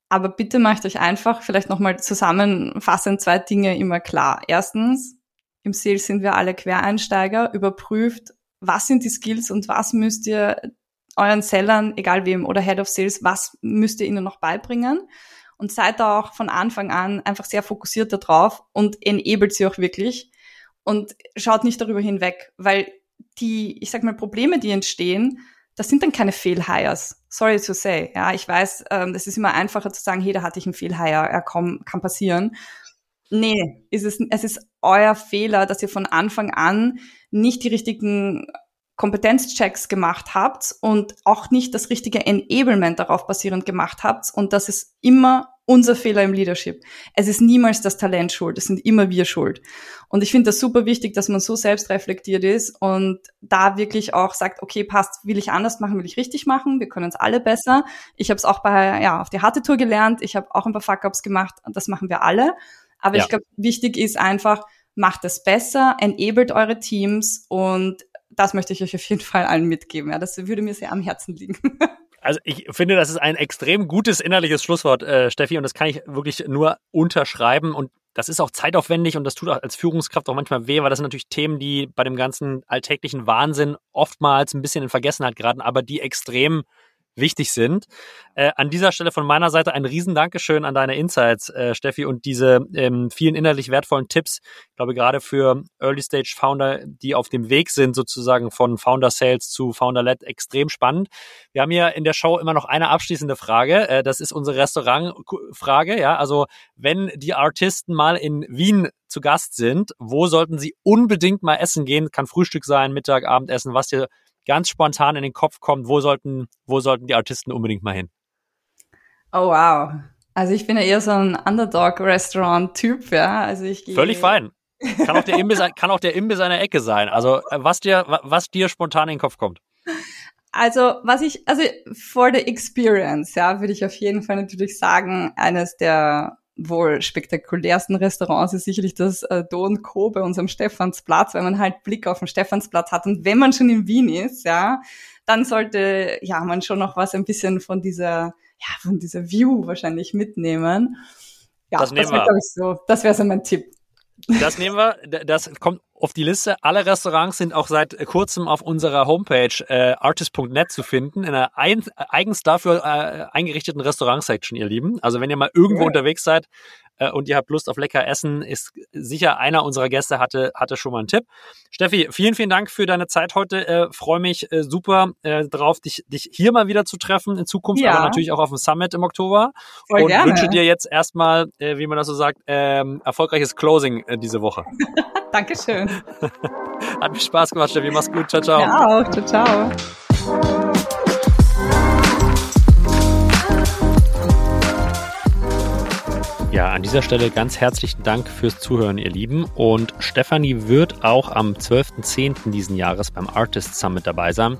Aber bitte macht euch einfach vielleicht nochmal zusammenfassend zwei Dinge immer klar. Erstens, im Sales sind wir alle Quereinsteiger. Überprüft, was sind die Skills und was müsst ihr euren Sellern, egal wem, oder Head of Sales, was müsst ihr ihnen noch beibringen? Und seid da auch von Anfang an einfach sehr fokussiert darauf und enabelt sie auch wirklich und schaut nicht darüber hinweg, weil die, ich sag mal, Probleme, die entstehen, das sind dann keine Fehlhires. Sorry to say. Ja, ich weiß, ähm, es ist immer einfacher zu sagen, hey, da hatte ich einen Fehlhire, ja, komm, kann passieren. Nee, ist es, es ist euer Fehler, dass ihr von Anfang an nicht die richtigen Kompetenzchecks gemacht habt und auch nicht das richtige Enablement darauf basierend gemacht habt. Und das ist immer unser Fehler im Leadership. Es ist niemals das Talent schuld, es sind immer wir schuld. Und ich finde das super wichtig, dass man so selbst reflektiert ist und da wirklich auch sagt, okay, passt, will ich anders machen, will ich richtig machen, wir können uns alle besser. Ich habe es auch bei, ja, auf die harte Tour gelernt, ich habe auch ein paar Fuck-Ups gemacht das machen wir alle. Aber ja. ich glaube, wichtig ist einfach, macht es besser, enabled eure Teams und das möchte ich euch auf jeden Fall allen mitgeben. Ja, das würde mir sehr am Herzen liegen. Also ich finde, das ist ein extrem gutes innerliches Schlusswort, äh, Steffi, und das kann ich wirklich nur unterschreiben. Und das ist auch zeitaufwendig und das tut auch als Führungskraft auch manchmal weh, weil das sind natürlich Themen, die bei dem ganzen alltäglichen Wahnsinn oftmals ein bisschen in Vergessenheit geraten, aber die extrem wichtig sind. Äh, an dieser Stelle von meiner Seite ein riesen Dankeschön an deine Insights, äh, Steffi, und diese ähm, vielen innerlich wertvollen Tipps. Ich glaube, gerade für Early-Stage-Founder, die auf dem Weg sind, sozusagen von Founder-Sales zu Founder-Led, extrem spannend. Wir haben hier in der Show immer noch eine abschließende Frage. Äh, das ist unsere Restaurant-Frage. Ja, also wenn die Artisten mal in Wien zu Gast sind, wo sollten sie unbedingt mal essen gehen? Kann Frühstück sein, Mittag, Abendessen, was dir ganz spontan in den Kopf kommt, wo sollten, wo sollten die Artisten unbedingt mal hin? Oh wow. Also ich bin ja eher so ein Underdog-Restaurant-Typ, ja. Also ich gehe. Völlig fein. Kann auch der Imbiss, kann auch der Imbiss einer Ecke sein. Also äh, was dir, was dir spontan in den Kopf kommt. Also was ich, also for the experience, ja, würde ich auf jeden Fall natürlich sagen, eines der wohl spektakulärsten Restaurants ist sicherlich das äh, Do Co. bei unserem Stephansplatz, weil man halt Blick auf den Stephansplatz hat. Und wenn man schon in Wien ist, ja, dann sollte ja man schon noch was ein bisschen von dieser, ja, von dieser View wahrscheinlich mitnehmen. Ja, das, das wäre, ich, so, das wäre so mein Tipp. Das nehmen wir. Das kommt auf die Liste. Alle Restaurants sind auch seit kurzem auf unserer Homepage äh, artist.net zu finden, in einer ein, eigens dafür äh, eingerichteten Restaurant-Section, ihr Lieben. Also wenn ihr mal irgendwo ja. unterwegs seid, äh, und ihr habt Lust auf lecker Essen, ist sicher einer unserer Gäste hatte, hatte schon mal einen Tipp. Steffi, vielen, vielen Dank für deine Zeit heute. Äh, Freue mich äh, super äh, drauf, dich, dich hier mal wieder zu treffen in Zukunft, ja. aber natürlich auch auf dem Summit im Oktober. Voll und gerne. wünsche dir jetzt erstmal, äh, wie man das so sagt, ähm, erfolgreiches Closing äh, diese Woche. Dankeschön. Hat mich Spaß gemacht, Steffi. Mach's gut. Ciao, ciao. Ja, auch. Ciao, ciao. Ja, an dieser Stelle ganz herzlichen Dank fürs Zuhören, ihr Lieben. Und Stefanie wird auch am 12.10. diesen Jahres beim Artist Summit dabei sein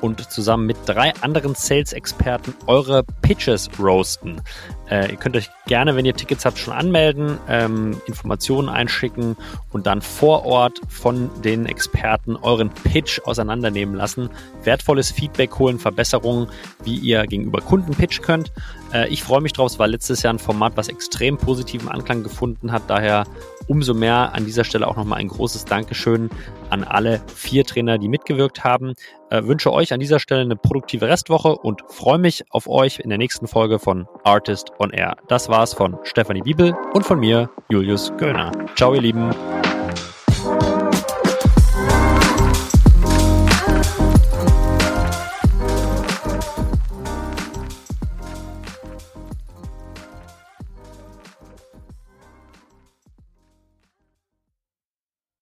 und zusammen mit drei anderen Sales-Experten eure Pitches roasten. Äh, ihr könnt euch gerne, wenn ihr Tickets habt, schon anmelden, ähm, Informationen einschicken und dann vor Ort von den Experten euren Pitch auseinandernehmen lassen. Wertvolles Feedback holen, Verbesserungen, wie ihr gegenüber Kunden pitchen könnt. Äh, ich freue mich drauf. Es war letztes Jahr ein Format, was extrem positiven Anklang gefunden hat. Daher umso mehr an dieser Stelle auch nochmal ein großes Dankeschön an alle vier Trainer, die mitgewirkt haben. Äh, wünsche euch an dieser Stelle eine produktive Restwoche und freue mich auf euch in der nächsten Folge von Artist on Air. Das war's von Stefanie Biebel und von mir, Julius Göllner. Ciao, ihr Lieben.